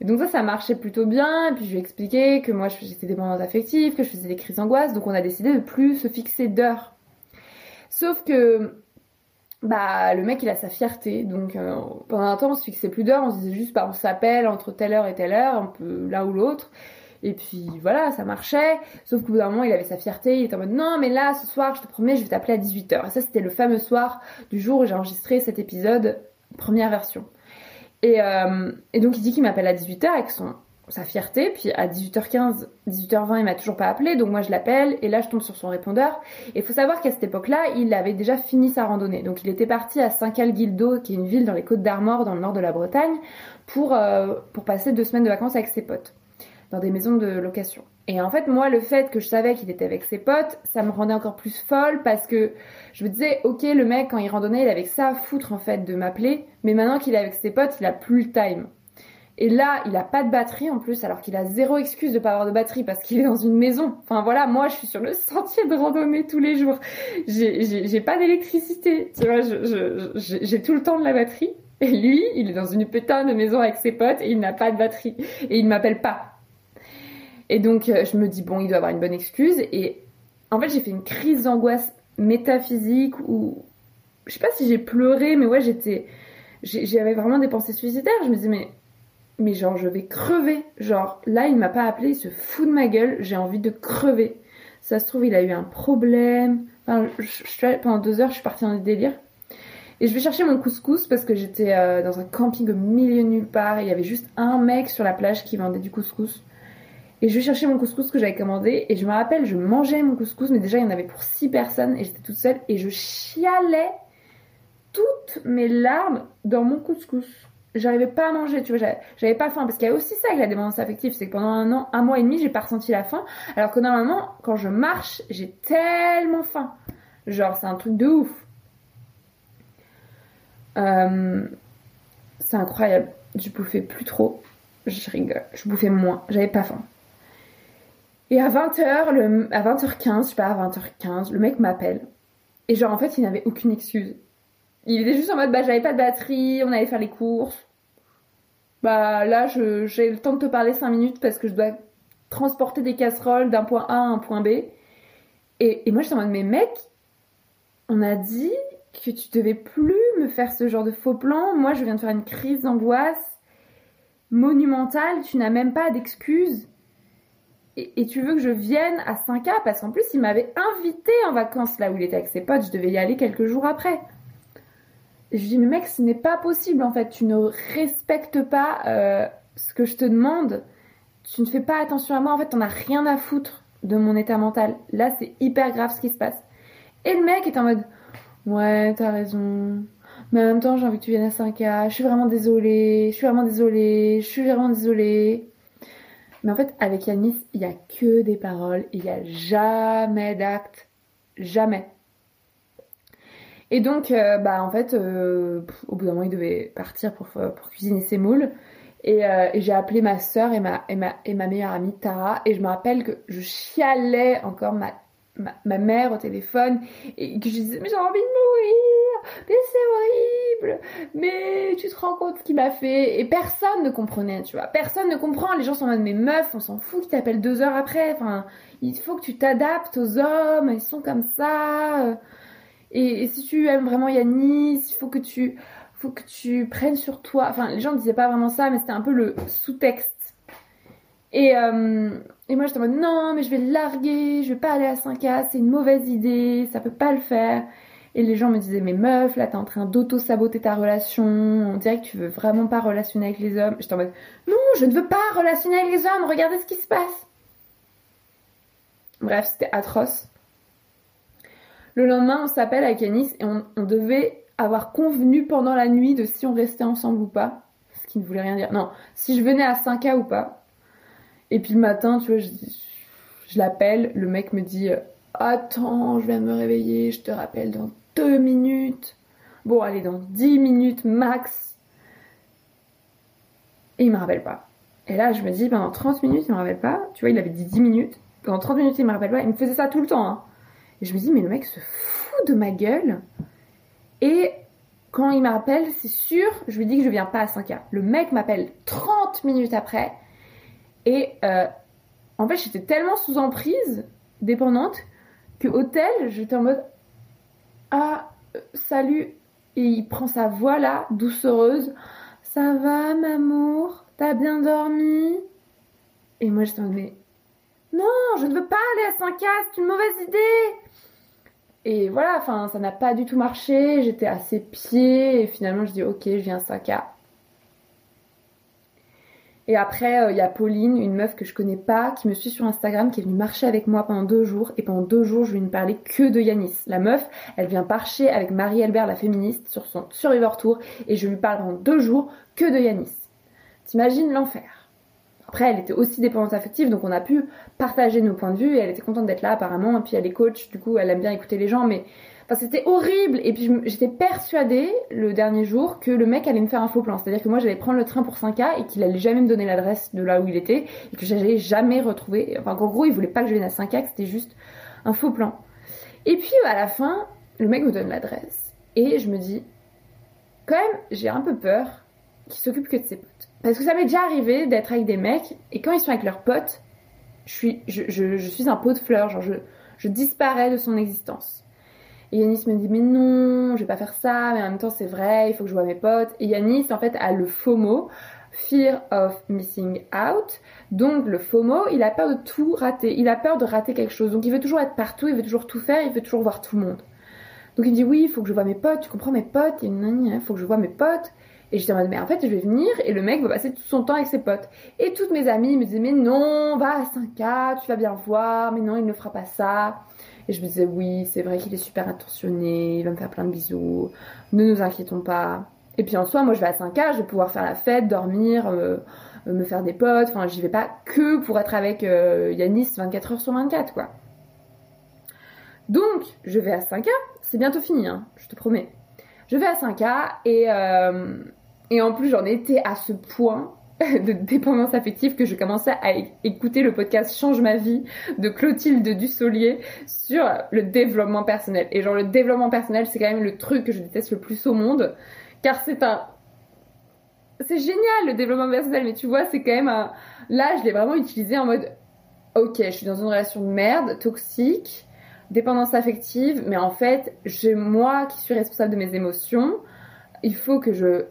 donc ça, ça marchait plutôt bien, et puis je lui ai expliqué que moi, j'étais dépendante affective, que je faisais des crises d'angoisse, donc on a décidé de plus se fixer d'heures. Sauf que bah le mec il a sa fierté. Donc euh, pendant un temps on se fixait plus d'heures. On se disait juste bah on s'appelle entre telle heure et telle heure un peu l'un ou l'autre. Et puis voilà ça marchait. Sauf qu'au bout d'un moment il avait sa fierté. Il était en mode non mais là ce soir je te promets je vais t'appeler à 18h et ça c'était le fameux soir du jour où j'ai enregistré cet épisode première version Et, euh, et donc il dit qu'il m'appelle à 18h avec son sa fierté. Puis à 18h15, 18h20, il m'a toujours pas appelé, donc moi je l'appelle et là je tombe sur son répondeur. Et il faut savoir qu'à cette époque-là, il avait déjà fini sa randonnée. Donc il était parti à Saint-Cal-Guildo, qui est une ville dans les Côtes d'Armor, dans le nord de la Bretagne, pour, euh, pour passer deux semaines de vacances avec ses potes, dans des maisons de location. Et en fait, moi, le fait que je savais qu'il était avec ses potes, ça me rendait encore plus folle parce que je me disais, ok, le mec, quand il randonnait, il avait ça à foutre en fait de m'appeler, mais maintenant qu'il est avec ses potes, il a plus le time. Et là, il a pas de batterie en plus, alors qu'il a zéro excuse de pas avoir de batterie parce qu'il est dans une maison. Enfin voilà, moi je suis sur le [LAUGHS] sentier de randonnée tous les jours. J'ai pas d'électricité, tu vois, j'ai tout le temps de la batterie. Et lui, il est dans une putain de maison avec ses potes et il n'a pas de batterie. Et il m'appelle pas. Et donc euh, je me dis, bon, il doit avoir une bonne excuse. Et en fait, j'ai fait une crise d'angoisse métaphysique où je sais pas si j'ai pleuré, mais ouais, j'étais. J'avais vraiment des pensées suicidaires. Je me disais, mais mais genre je vais crever. Genre là il m'a pas appelé, il se fout de ma gueule, j'ai envie de crever. Ça se trouve il a eu un problème. Enfin, je, pendant deux heures je suis partie dans des délires. Et je vais chercher mon couscous parce que j'étais euh, dans un camping au milieu nulle part et il y avait juste un mec sur la plage qui vendait du couscous. Et je chercher mon couscous que j'avais commandé et je me rappelle, je mangeais mon couscous, mais déjà il y en avait pour six personnes et j'étais toute seule et je chialais toutes mes larmes dans mon couscous j'arrivais pas à manger, tu vois, j'avais pas faim parce qu'il y a aussi ça avec la dépendance affective, c'est que pendant un an, un mois et demi, j'ai pas ressenti la faim, alors que normalement, quand je marche, j'ai tellement faim, genre c'est un truc de ouf. Euh, c'est incroyable, je bouffais plus trop, je rigole, je bouffais moins, j'avais pas faim. Et à 20h, le, à 20h15, je sais pas, à 20h15, le mec m'appelle. Et genre en fait, il n'avait aucune excuse. Il était juste en mode bah j'avais pas de batterie, on allait faire les courses. Bah là j'ai le temps de te parler 5 minutes parce que je dois transporter des casseroles d'un point A à un point B. Et, moi j'étais en mode mais mec, on a dit que tu devais plus me faire ce genre de faux plan. Moi je viens de faire une crise d'angoisse monumentale, tu n'as même pas d'excuses. Et, tu veux que je vienne à 5A parce qu'en plus il m'avait invité en vacances là où il était avec ses potes, je devais y aller quelques jours après. Et je lui dis, mais mec, ce n'est pas possible en fait. Tu ne respectes pas euh, ce que je te demande. Tu ne fais pas attention à moi. En fait, t'en as rien à foutre de mon état mental. Là, c'est hyper grave ce qui se passe. Et le mec est en mode, ouais, t'as raison. Mais en même temps, j'ai envie que tu viennes à 5K. Je suis vraiment désolée. Je suis vraiment désolée. Je suis vraiment désolée. Mais en fait, avec Yanis, il n'y a que des paroles. Il n'y a jamais d'actes. Jamais. Et donc, euh, bah en fait, euh, au bout d'un moment, il devait partir pour, pour cuisiner ses moules. Et, euh, j'ai appelé ma soeur et ma, et, ma, et ma meilleure amie Tara. Et je me rappelle que je chialais encore ma, ma, ma mère au téléphone. Et que je disais, mais j'ai envie de mourir. Mais c'est horrible. Mais tu te rends compte ce qu'il m'a fait. Et personne ne comprenait, tu vois. Personne ne comprend. Les gens sont en mode, mais meuf, on s'en fout qu'ils t'appellent deux heures après. Enfin, il faut que tu t'adaptes aux hommes. Ils sont comme ça. Et, si tu aimes vraiment Yanis, il faut que tu faut que tu prennes sur toi. Enfin, les gens ne disaient pas vraiment ça, mais c'était un peu le sous-texte. Et, euh, et moi, j'étais en mode non, mais je vais le larguer, je vais pas aller à 5K, c'est une mauvaise idée, ça peut pas le faire. Et les gens me disaient, mais meuf, là, t'es en train d'auto-saboter ta relation, on dirait que tu veux vraiment pas relationner avec les hommes. J'étais en mode, non, je ne veux pas relationner avec les hommes, regardez ce qui se passe. Bref, c'était atroce. Le lendemain, on s'appelle avec Yanis et on, devait avoir convenu pendant la nuit de si on restait ensemble ou pas. Ce qui ne voulait rien dire. Non, si je venais à 5K ou pas. Et puis le matin, tu vois, je, l'appelle, le mec me dit Attends, je viens de me réveiller, je te rappelle dans deux minutes. Bon, allez, dans 10 minutes max. Et il me rappelle pas. Et là, je me dis, pendant 30 minutes, il me rappelle pas. Tu vois, il avait dit 10 minutes. Pendant 30 minutes, il me rappelle pas. Il me faisait ça tout le temps. Hein. Et je me dis, mais le mec se fout de ma gueule. Et quand il m'appelle, c'est sûr, je lui dis que je viens pas à 5K. Le mec m'appelle 30 minutes après. Et euh, en fait, j'étais tellement sous emprise, dépendante, que hôtel, j'étais en mode Ah, salut. Et il prend sa voix là, doucereuse. Ça va, m'amour? T'as bien dormi? Et moi, j'étais en mode Non, je ne veux pas aller à 5K, c'est une mauvaise idée et voilà, enfin, ça n'a pas du tout marché. J'étais à ses pieds et finalement, je dis ok, je viens à 5K. Et après, euh, il y a Pauline, une meuf que je connais pas, qui me suit sur Instagram, qui est venue marcher avec moi pendant deux jours. Et pendant deux jours, je lui ne parlais que de Yanis. La meuf, elle vient marcher avec Marie-Albert, la féministe, sur son Survivor Tour. Et je lui parle pendant deux jours que de Yanis. T'imagines l'enfer. Après, elle était aussi dépendante affective, donc on a pu partager nos points de vue. Et elle était contente d'être là, apparemment. Et puis elle est coach, du coup, elle aime bien écouter les gens. Mais Enfin, c'était horrible. Et puis, j'étais persuadée le dernier jour que le mec allait me faire un faux plan. C'est-à-dire que moi, j'allais prendre le train pour 5K et qu'il allait jamais me donner l'adresse de là où il était et que j'allais jamais retrouver. Enfin, qu'en gros, il voulait pas que je vienne à 5K, que c'était juste un faux plan. Et puis, à la fin, le mec me donne l'adresse. Et je me dis, quand même, j'ai un peu peur qu'il s'occupe que de ses potes. Parce que ça m'est déjà arrivé d'être avec des mecs et quand ils sont avec leurs potes, je suis, un pot de fleurs. Genre, je disparais de son existence. Et Yanis me dit mais non, je vais pas faire ça, mais en même temps c'est vrai, il faut que je vois mes potes. Et Yanis en fait a le FOMO, Fear of Missing Out. Donc le FOMO, il a peur de tout rater, il a peur de rater quelque chose. Donc il veut toujours être partout, il veut toujours tout faire, il veut toujours voir tout le monde. Donc il me dit oui, il faut que je vois mes potes, tu comprends mes potes, il faut que je vois mes potes. Et j'étais en mode, mais en fait, je vais venir et le mec va passer tout son temps avec ses potes. Et toutes mes amies me disaient, mais non, va à 5K, tu vas bien voir, mais non, il ne fera pas ça. Et je me disais, oui, c'est vrai qu'il est super attentionné, il va me faire plein de bisous, ne nous inquiétons pas. Et puis en soi, moi je vais à 5K, je vais pouvoir faire la fête, dormir, euh, me faire des potes, enfin j'y vais pas que pour être avec euh, Yanis 24 heures sur 24 quoi. Donc je vais à 5K, c'est bientôt fini, hein, je te promets. Je vais à 5K et, euh, et en plus j'en étais à ce point de dépendance affective que je commençais à écouter le podcast Change ma vie de Clotilde Dussolier sur le développement personnel. Et genre le développement personnel, c'est quand même le truc que je déteste le plus au monde, car c'est un c'est génial le développement personnel, mais tu vois, c'est quand même un là, je l'ai vraiment utilisé en mode OK, je suis dans une relation de merde, toxique, dépendance affective, mais en fait, j'ai moi qui suis responsable de mes émotions. Il faut que je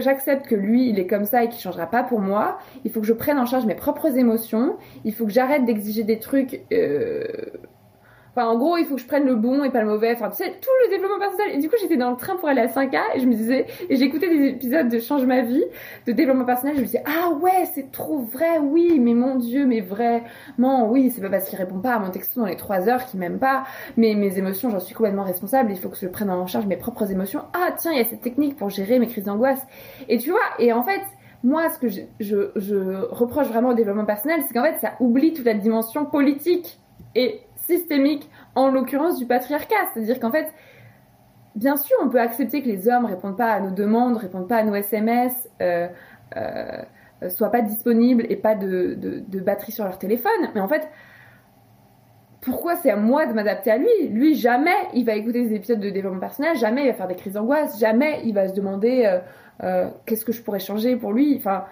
j'accepte que lui, il est comme ça et qu'il changera pas pour moi. Il faut que je prenne en charge mes propres émotions. Il faut que j'arrête d'exiger des trucs euh, Enfin, en gros, il faut que je prenne le bon et pas le mauvais. Enfin, tu sais, tout le développement personnel. Et du coup, j'étais dans le train pour aller à 5K et je me disais, et j'écoutais des épisodes de Change ma vie, de développement personnel. Je me disais, ah ouais, c'est trop vrai, oui, mais mon dieu, mais vraiment, oui, c'est pas parce qu'il répond pas à mon texto dans les 3 heures qu'il m'aime pas. Mais mes émotions, j'en suis complètement responsable. Il faut que je prenne en charge mes propres émotions. Ah, tiens, il y a cette technique pour gérer mes crises d'angoisse. Et tu vois, et en fait, moi, ce que je, je reproche vraiment au développement personnel, c'est qu'en fait, ça oublie toute la dimension politique et systémique, en l'occurrence du patriarcat. C'est-à-dire qu'en fait, bien sûr, on peut accepter que les hommes répondent pas à nos demandes, répondent pas à nos SMS, euh, euh, soient pas disponibles et pas de, de, batterie sur leur téléphone. Mais en fait, pourquoi c'est à moi de m'adapter à lui? Lui, jamais il va écouter des épisodes de développement personnel, jamais il va faire des crises d'angoisse, jamais il va se demander euh, euh, qu'est-ce que je pourrais changer pour lui? Enfin,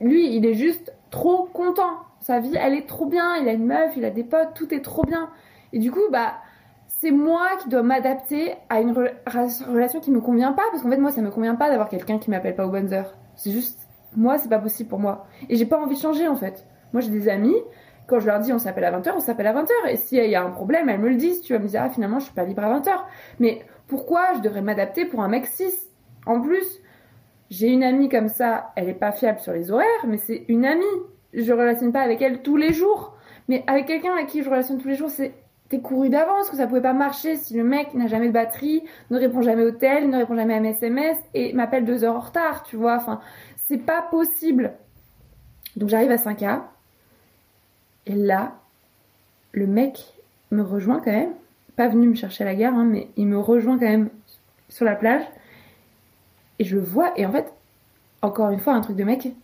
lui, il est juste trop content. Sa vie, elle est trop bien. Il a une meuf, il a des potes, tout est trop bien. Et du coup, bah, c'est moi qui dois m'adapter à une relation qui me convient pas. Parce qu'en fait, moi, ça me convient pas d'avoir quelqu'un qui m'appelle pas aux bonnes heures. C'est juste, moi, c'est pas possible pour moi. Et j'ai pas envie de changer, en fait. Moi, j'ai des amis. Quand je leur dis on s'appelle à 20h, on s'appelle à 20h. Et s'il y a un problème, elles me le disent. Tu vas me dire, ah, finalement, je suis pas libre à 20h. Mais pourquoi je devrais m'adapter pour un mec 6 En plus, j'ai une amie comme ça, elle est pas fiable sur les horaires, mais c'est une amie. Je relationne pas avec elle tous les jours. Mais avec quelqu'un avec qui je relationne tous les jours, c'est t'es couru d'avance que ça pouvait pas marcher si le mec n'a jamais de batterie, ne répond jamais au tel, ne répond jamais à mes SMS et m'appelle deux heures en retard, tu vois. Enfin, c'est pas possible. Donc j'arrive à 5K et là, le mec me rejoint quand même. Pas venu me chercher à la gare, hein, mais il me rejoint quand même sur la plage. Et je le vois, et en fait, encore une fois, un truc de mec, 6.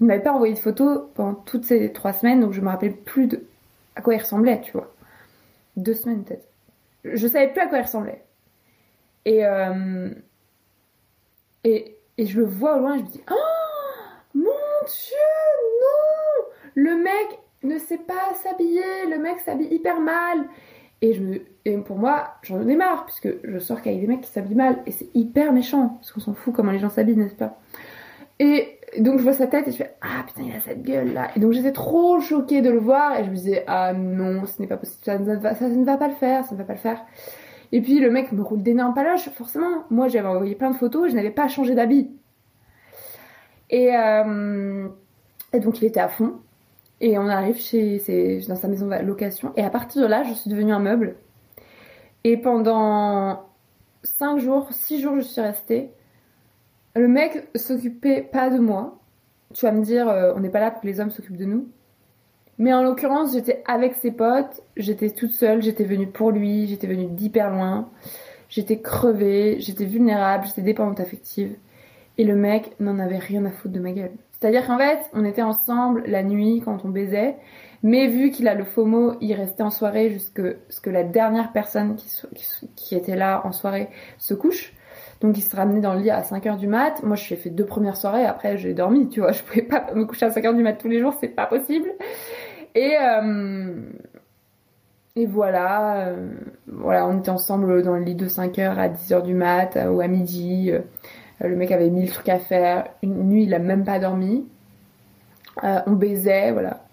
Il m'avait pas envoyé de photos pendant toutes ces trois semaines, donc je me rappelle plus de à quoi il ressemblait, tu vois deux semaines peut-être. Je savais plus à quoi il ressemblait. Et, euh, et, et, je le vois au loin, je me dis Oh mon dieu, non Le mec ne sait pas s'habiller, le mec s'habille hyper mal. Et, je me, et pour moi, j'en ai marre, puisque je sors qu'avec des mecs qui s'habillent mal. Et c'est hyper méchant, parce qu'on s'en fout comment les gens s'habillent, n'est-ce pas Et donc je vois sa tête et je fais ah putain il a cette gueule là et donc j'étais trop choquée de le voir et je me disais ah non ce n'est pas possible ça ne, va, ça ne va pas le faire ça ne va pas le faire et puis le mec me roule d'énormes paloches forcément moi j'avais envoyé plein de photos et je n'avais pas changé d'habit Et, euh, et donc il était à fond. Et on arrive chez, dans sa maison de location. Et à partir de là, je suis devenue un meuble. Et pendant 5 jours, 6 jours, je suis restée. Le mec s'occupait pas de moi. Tu vas me dire, euh, on n'est pas là pour que les hommes s'occupent de nous. Mais en l'occurrence, j'étais avec ses potes, j'étais toute seule, j'étais venue pour lui, j'étais venue d'hyper loin, j'étais crevée, j'étais vulnérable, j'étais dépendante affective. Et le mec n'en avait rien à foutre de ma gueule. C'est-à-dire qu'en fait, on était ensemble la nuit quand on baisait, mais vu qu'il a le FOMO, il restait en soirée jusque ce que la dernière personne qui, qui, était là en soirée se couche. Donc il se ramenait dans le lit à 5h du mat. Moi je suis fait deux premières soirées, après j'ai dormi, tu vois. [LAUGHS] Je pouvais pas me coucher à 5h du mat tous les jours, c'est pas possible. Et, euh, voilà, euh, voilà, on était ensemble dans le lit de 5h à 10h du mat ou à midi. le mec avait mille trucs à faire. Une nuit, il a même pas dormi. Euh, on baisait, voilà.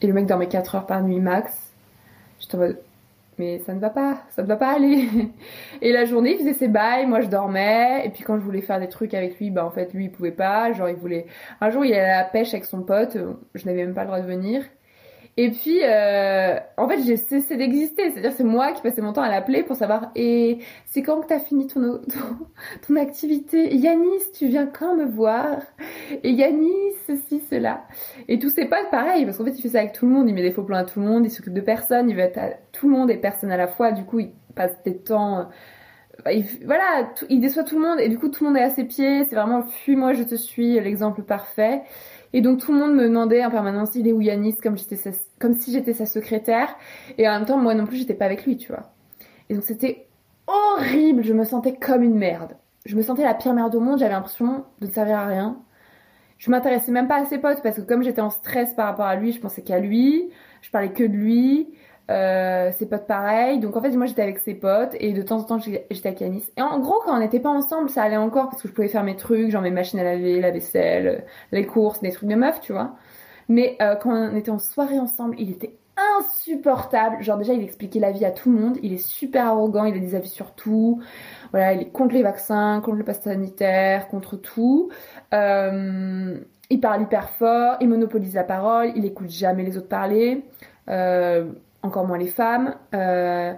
Et le mec dormait 4 heures par nuit max. J'étais en mode, mais ça ne va pas, ça ne va pas aller. [LAUGHS] Et la journée, il faisait ses bails, moi je dormais. Et puis quand je voulais faire des trucs avec lui, bah en fait lui il pouvait pas. Genre il voulait. Un jour il allait à la pêche avec son pote, je n'avais même pas le droit de venir. Et puis, euh, en fait, j'ai cessé d'exister. C'est-à-dire, c'est moi qui passais mon temps à l'appeler pour savoir. Et c'est quand que t'as fini ton, ton, activité? Yanis, tu viens quand me voir? Et Yanis, ceci, cela. Et tous ses potes, pareil, parce qu'en fait, il fait ça avec tout le monde. Il met des faux plans à tout le monde. Il s'occupe de personne. Il veut être à tout le monde et personne à la fois. Du coup, il passe des temps. Euh, il, voilà, il déçoit tout le monde et du coup tout le monde est à ses pieds. C'est vraiment fuis-moi, je te suis, l'exemple parfait. Et donc tout le monde me demandait en permanence il est où Yanis? comme comme si j'étais sa secrétaire et en même temps moi non plus j'étais pas avec lui, tu vois. Et donc c'était horrible, je me sentais comme une merde. Je me sentais la pire merde au monde, j'avais l'impression de ne servir à rien. Je m'intéressais même pas à ses potes parce que comme j'étais en stress par rapport à lui, je pensais qu'à lui, je parlais que de lui. Euh, ses potes pareil. Donc en fait, moi j'étais avec ses potes et de temps en temps j'étais à Canis. Et en gros, quand on n'était pas ensemble, ça allait encore parce que je pouvais faire mes trucs, genre mes machines à laver, la vaisselle, les courses, des trucs de meuf, tu vois. Mais euh, quand on était en soirée ensemble, il était insupportable. Genre déjà, il expliquait la vie à tout le monde. Il est super arrogant, il a des avis sur tout. Voilà, il est contre les vaccins, contre le pass sanitaire, contre tout. Euh, il parle hyper fort, il monopolise la parole, il écoute jamais les autres parler. Euh, encore moins les femmes, euh,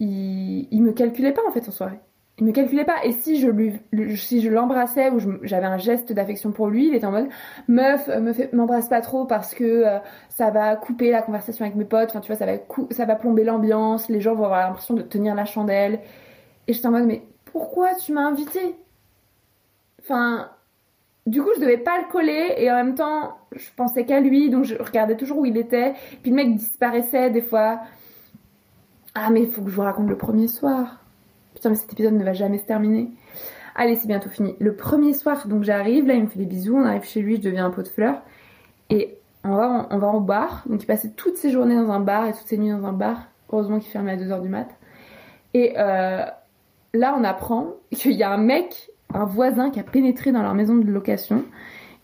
il, me calculait pas en fait en soirée. Il me calculait pas. Et si je lui, si l'embrassais ou j'avais un geste d'affection pour lui, il était en mode meuf, euh, me m'embrasse pas trop parce que euh, ça va couper la conversation avec mes potes. Enfin, tu vois, ça va, ça va plomber l'ambiance. Les gens vont avoir l'impression de tenir la chandelle. Et j'étais en mode mais pourquoi tu m'as invité Enfin, du coup, je devais pas le coller et en même temps, je pensais qu'à lui, donc je regardais toujours où il était. Puis le mec disparaissait des fois. Ah, mais il faut que je vous raconte le premier soir. Putain, mais cet épisode ne va jamais se terminer. Allez, c'est bientôt fini. Le premier soir, donc j'arrive, là il me fait des bisous, on arrive chez lui, je deviens un pot de fleurs. Et on va, en bar. Donc il passait toutes ses journées dans un bar et toutes ses nuits dans un bar. Heureusement qu'il fermait à 2h du mat. Et euh, là, on apprend qu'il y a un mec un voisin qui a pénétré dans leur maison de location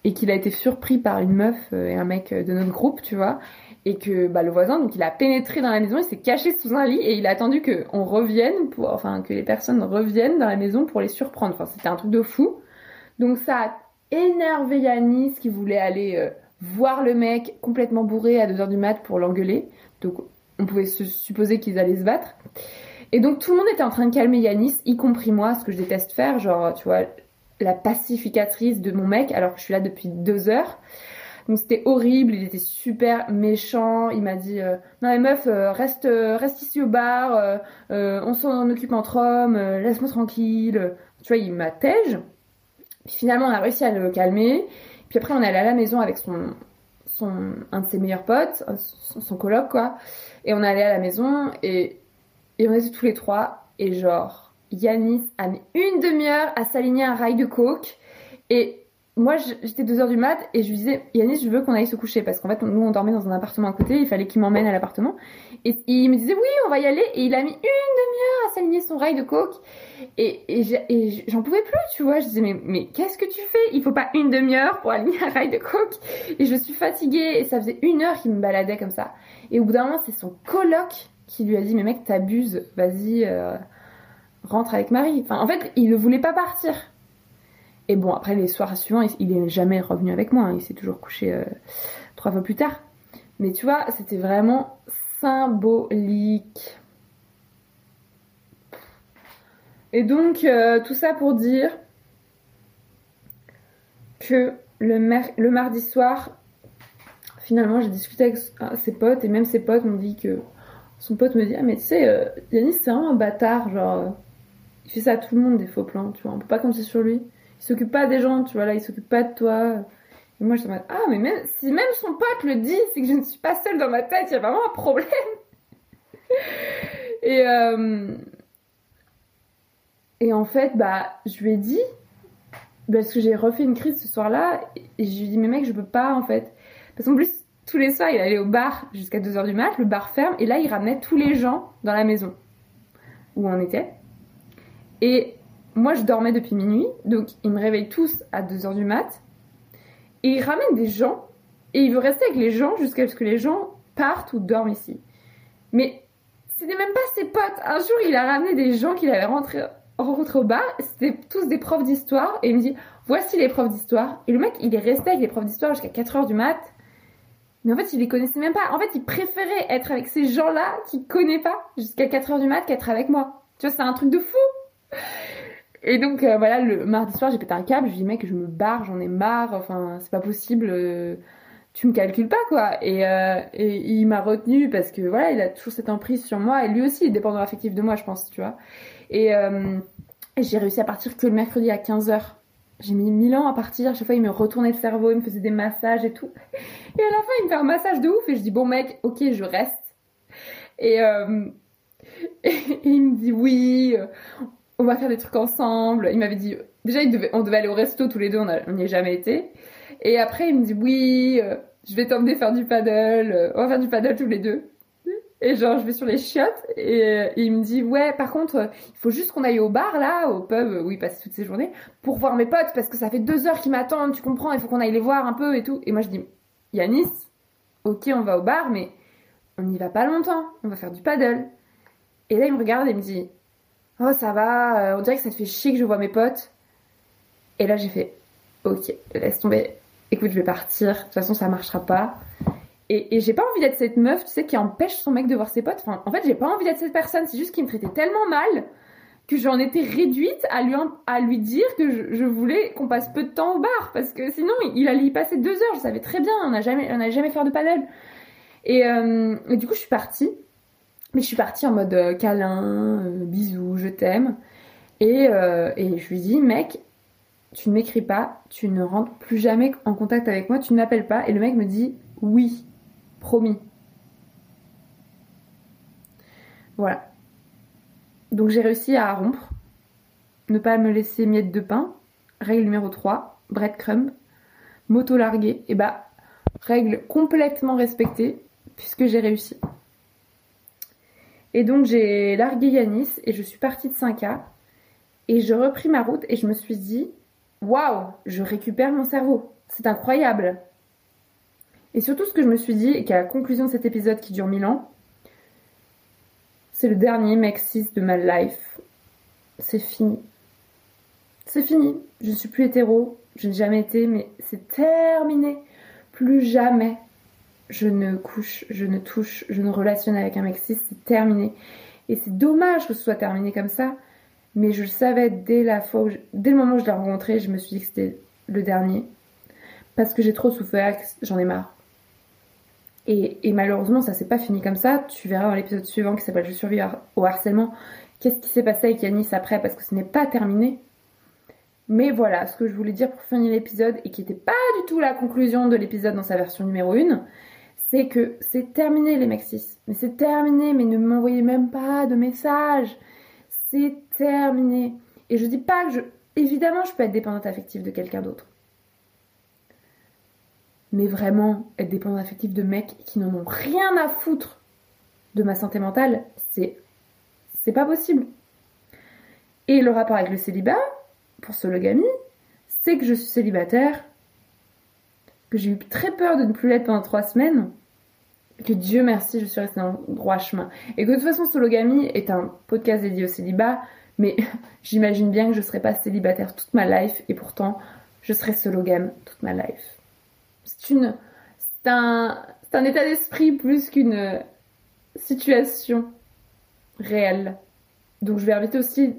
et qu'il a été surpris par une meuf euh, et un mec de notre groupe, tu vois, et que bah, le voisin, donc il a pénétré dans la maison, il s'est caché sous un lit et il a attendu que on revienne, pour, enfin que les personnes reviennent dans la maison pour les surprendre. Enfin, c'était un truc de fou. Donc ça a énervé Yanis qui voulait aller euh, voir le mec complètement bourré à 2h du mat pour l'engueuler. Donc on pouvait se supposer qu'ils allaient se battre. Et donc tout le monde était en train de calmer Yanis, y compris moi, ce que je déteste faire, genre tu vois, la pacificatrice de mon mec, alors que je suis là depuis deux heures. Donc c'était horrible, il était super méchant, il m'a dit euh, non mais meuf euh, reste euh, reste ici au bar, on s'en occupe entre hommes, laisse-moi tranquille. Tu vois, il m'a tège. Puis finalement on a réussi à le calmer. Puis après on est allé à la maison avec son son un de ses meilleurs potes, son, son coloc quoi. Et on est allé à la maison et et on était tous les trois. Et genre, Yanis a mis une demi-heure à s'aligner un rail de coke. Et moi, j'étais 2h du mat et je lui disais, Yanis, je veux qu'on aille se coucher. Parce qu'en fait, nous, on dormait dans un appartement à côté. Il fallait qu'il m'emmène à l'appartement. Et, il me disait, oui, on va y aller. Et il a mis une demi-heure à s'aligner son rail de coke. Et, et j'en pouvais plus, tu vois. Je disais, mais, mais qu'est-ce que tu fais? Il faut pas une demi-heure pour aligner un rail de coke. Et je suis fatiguée. Et ça faisait une heure qu'il me baladait comme ça. Et au bout d'un moment, c'est son coloc qui lui a dit mais mec t'abuses, vas-y euh, rentre avec Marie. Enfin en fait il ne voulait pas partir. Et bon, après les soirs suivants, il, est jamais revenu avec moi. Hein. il s'est toujours couché euh, trois fois plus tard. Mais tu vois, c'était vraiment symbolique. Et donc, euh, tout ça pour dire que le, le mardi soir, finalement, j'ai discuté avec ses potes et même ses potes m'ont dit que son pote me dit Ah, mais tu sais, euh, c'est vraiment un bâtard. Genre, il fait ça à tout le monde, des faux plans, tu vois. On peut pas compter sur lui. Il s'occupe pas des gens, tu vois, là, il s'occupe pas de toi. Et moi, je me dis Ah, mais même, si même son pote le dit, c'est que je ne suis pas seule dans ma tête, il y a vraiment un problème. [LAUGHS] et, euh, et en fait, bah, je lui ai dit, parce que j'ai refait une crise ce soir-là, et je lui ai dit, mais mec, je peux pas, en fait. Parce qu'en plus, tous les soirs, il allait au bar jusqu'à 2h du mat, le bar ferme, et là, il ramenait tous les gens dans la maison où on était. Et moi, je dormais depuis minuit, donc il me réveille tous à 2h du mat, et il ramène des gens, et il veut rester avec les gens jusqu'à ce que les gens partent ou dorment ici. Mais c'était même pas ses potes. Un jour, il a ramené des gens qu'il avait rentrés rencontrés au bar, c'était tous des profs d'histoire, et il me dit, voici les profs d'histoire. Et le mec, il est resté avec les profs d'histoire jusqu'à 4h du mat, mais en fait, il les connaissait même pas. En fait, il préférait être avec ces gens-là qu'il connaît pas jusqu'à 4h du mat qu'être avec moi. Tu vois, c'est un truc de fou. Et donc, euh, voilà, le mardi soir, j'ai pété un câble. Je dis, mec, je me barre, j'en ai marre. Enfin, c'est pas possible. Euh, tu me calcules pas, quoi. Et, euh, et il m'a retenu parce que, voilà, il a toujours cette emprise sur moi. Et lui aussi, il est dépendant affectif de moi, je pense, tu vois. Et j'ai réussi à partir que le mercredi à 15h. J'ai mis mille ans à partir. Chaque fois, il me retournait le cerveau, il me faisait des massages et tout. Et à la fin, il me fait un massage de ouf. Et je dis, bon mec, ok, je reste. Et, euh, [LAUGHS] il me dit, oui, on va faire des trucs ensemble. Il m'avait dit, déjà, on devait aller au resto tous les deux, on n'y est jamais été. Et après, il me dit, oui, je vais t'emmener faire du paddle. On va faire du paddle tous les deux. Et genre, je vais sur les chiottes et, il me dit ouais, par contre, il faut juste qu'on aille au bar là, au pub où il passe toutes ses journées, pour voir mes potes parce que ça fait deux heures qu'ils m'attendent, tu comprends, il faut qu'on aille les voir un peu et tout. Et moi je dis Yanis, ok, on va au bar, mais on n'y va pas longtemps, on va faire du paddle. Et là il me regarde et me dit oh ça va, euh, on dirait que ça te fait chier que je vois mes potes. Et là j'ai fait ok, laisse tomber, écoute, je vais partir, de toute façon ça marchera pas. Et, j'ai pas envie d'être cette meuf, tu sais, qui empêche son mec de voir ses potes. Enfin, en fait, j'ai pas envie d'être cette personne. C'est juste qu'il me traitait tellement mal que j'en étais réduite à lui, à lui dire que je, voulais qu'on passe peu de temps au bar. Parce que sinon, il allait y passer deux heures. Je savais très bien. On n'a jamais, on jamais fait de paddle. Et, euh, et, du coup, je suis partie. Mais je suis partie en mode euh, câlin, euh, bisous, je t'aime. Et, et je lui dis, mec, tu ne m'écris pas, tu ne rentres plus jamais en contact avec moi, tu ne m'appelles pas. Et le mec me dit, oui. Promis. Voilà. Donc j'ai réussi à rompre. Ne pas me laisser miette de pain. Règle numéro 3, breadcrumb. Moto larguée. Et bah, règle complètement respectée puisque j'ai réussi. Et donc j'ai largué Yanis et je suis partie de 5A. Et je repris ma route et je me suis dit, waouh, je récupère mon cerveau. C'est incroyable. Et surtout, ce que je me suis dit, et qu'à la conclusion de cet épisode qui dure mille ans, c'est le dernier 6 de ma life. C'est fini. C'est fini. Je ne suis plus hétéro. Je n'ai jamais été, mais c'est terminé. Plus jamais je ne couche, je ne touche, je ne relationne avec un 6. C'est terminé. Et c'est dommage que ce soit terminé comme ça. Mais je le savais dès la fois dès le moment où je l'ai rencontré, je me suis dit que c'était le dernier. Parce que j'ai trop souffert, j'en ai marre. Et, malheureusement, ça s'est pas fini comme ça. Tu verras dans l'épisode suivant qui s'appelle Je survis au harcèlement qu'est-ce qui s'est passé avec Yanis après parce que ce n'est pas terminé. Mais voilà, ce que je voulais dire pour finir l'épisode et qui n'était pas du tout la conclusion de l'épisode dans sa version numéro 1, c'est que c'est terminé les Maxis. Mais c'est terminé, mais ne m'envoyez même pas de messages. C'est terminé. Et je dis pas que je. Évidemment, je peux être dépendante affective de quelqu'un d'autre mais vraiment être dépendant affectif de mecs qui n'en ont rien à foutre de ma santé mentale, c'est c'est pas possible. Et le rapport avec le célibat, pour Sologamy, c'est que je suis célibataire, que j'ai eu très peur de ne plus l'être pendant trois semaines, que Dieu merci, je suis restée dans le droit chemin. Et que de toute façon, Sologamy est un podcast dédié au célibat, Mais [LAUGHS] j'imagine bien que je serai pas célibataire toute ma life et pourtant je serai game toute ma life. C'est un, état d'esprit plus qu'une situation réelle. Donc je vais inviter aussi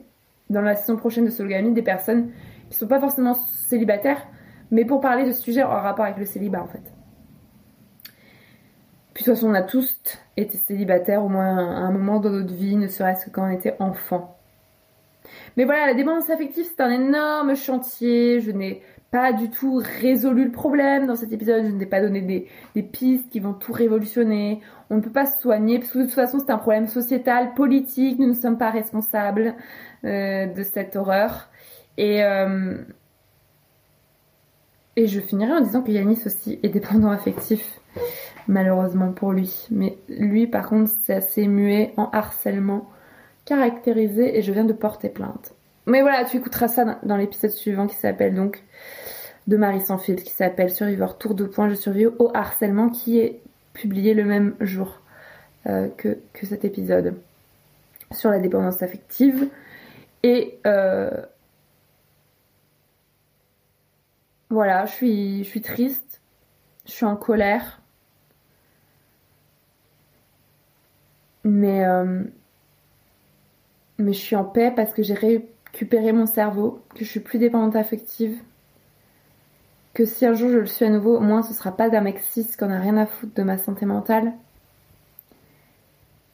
dans la saison prochaine de Sologamy des personnes qui sont pas forcément célibataires, mais pour parler de ce sujet en rapport avec le célibat en fait. Puis de toute façon, on a tous été célibataires au moins un moment dans notre vie, ne serait-ce que quand on était enfant. Mais voilà, la dépendance affective, c'est un énorme chantier. Je n'ai pas du tout résolu le problème dans cet épisode. Je ne t'ai pas donné des, pistes qui vont tout révolutionner. On ne peut pas se soigner parce que de toute façon, c'est un problème sociétal, politique. Nous ne sommes pas responsables euh, de cette horreur. Euh, et je finirai en disant que Yanis aussi est dépendant affectif, malheureusement pour lui. Mais lui, par contre, c'est assez muet en harcèlement caractérisé et je viens de porter plainte. Mais voilà, tu écouteras ça dans l'épisode suivant qui s'appelle donc de Marie sans fil, qui s'appelle Survivor Tour de points, je survis au harcèlement, qui est publié le même jour euh, que, que, cet épisode sur la dépendance affective. Et euh, voilà, je suis, je suis triste, je suis en colère. Mais, euh, mais je suis en paix parce que j'ai récupéré mon cerveau, que je suis plus dépendante affective. Que si un jour je le suis à nouveau, au moins ce sera pas d'un mec cis qu'on a rien à foutre de ma santé mentale.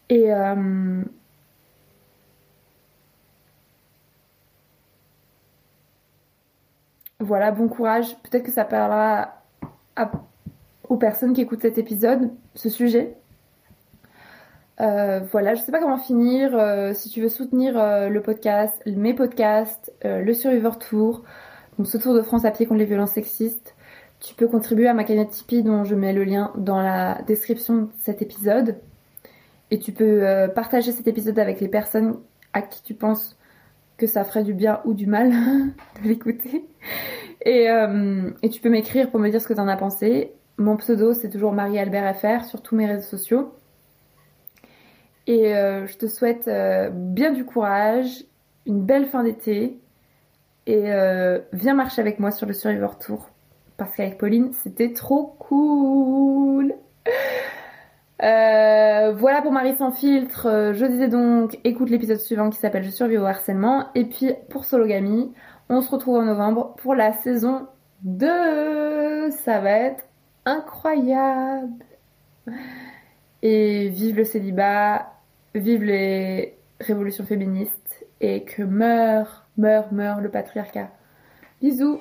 Et euh, voilà, bon courage. Peut-être que ça parlera aux personnes qui écoutent cet épisode, ce sujet. Euh, voilà, je sais pas comment finir. Euh, si tu veux soutenir euh, le podcast, mes podcasts, le Survivor Tour, donc ce tour de France à pied contre les violences sexistes, tu peux contribuer à ma cagnotte Tipeee dont je mets le lien dans la description de cet épisode. Et tu peux partager cet épisode avec les personnes à qui tu penses que ça ferait du bien ou du mal [LAUGHS] de l'écouter. Et, tu peux m'écrire pour me dire ce que tu en as pensé. Mon pseudo c'est toujours Marie-Albert FR sur tous mes réseaux sociaux. Et euh, je te souhaite euh, bien du courage, une belle fin d'été. Et euh, viens marcher avec moi sur le Survivor Tour. Parce qu'avec Pauline, c'était trop cool. voilà pour Marie sans filtre. Je disais donc, écoute l'épisode suivant qui s'appelle Je survis au harcèlement. Et puis pour Sologamy, on se retrouve en novembre pour la saison 2. Ça va être incroyable. Et vive le célibat, vive les révolutions féministes et que meurt, meurt, meurt le patriarcat. Bisous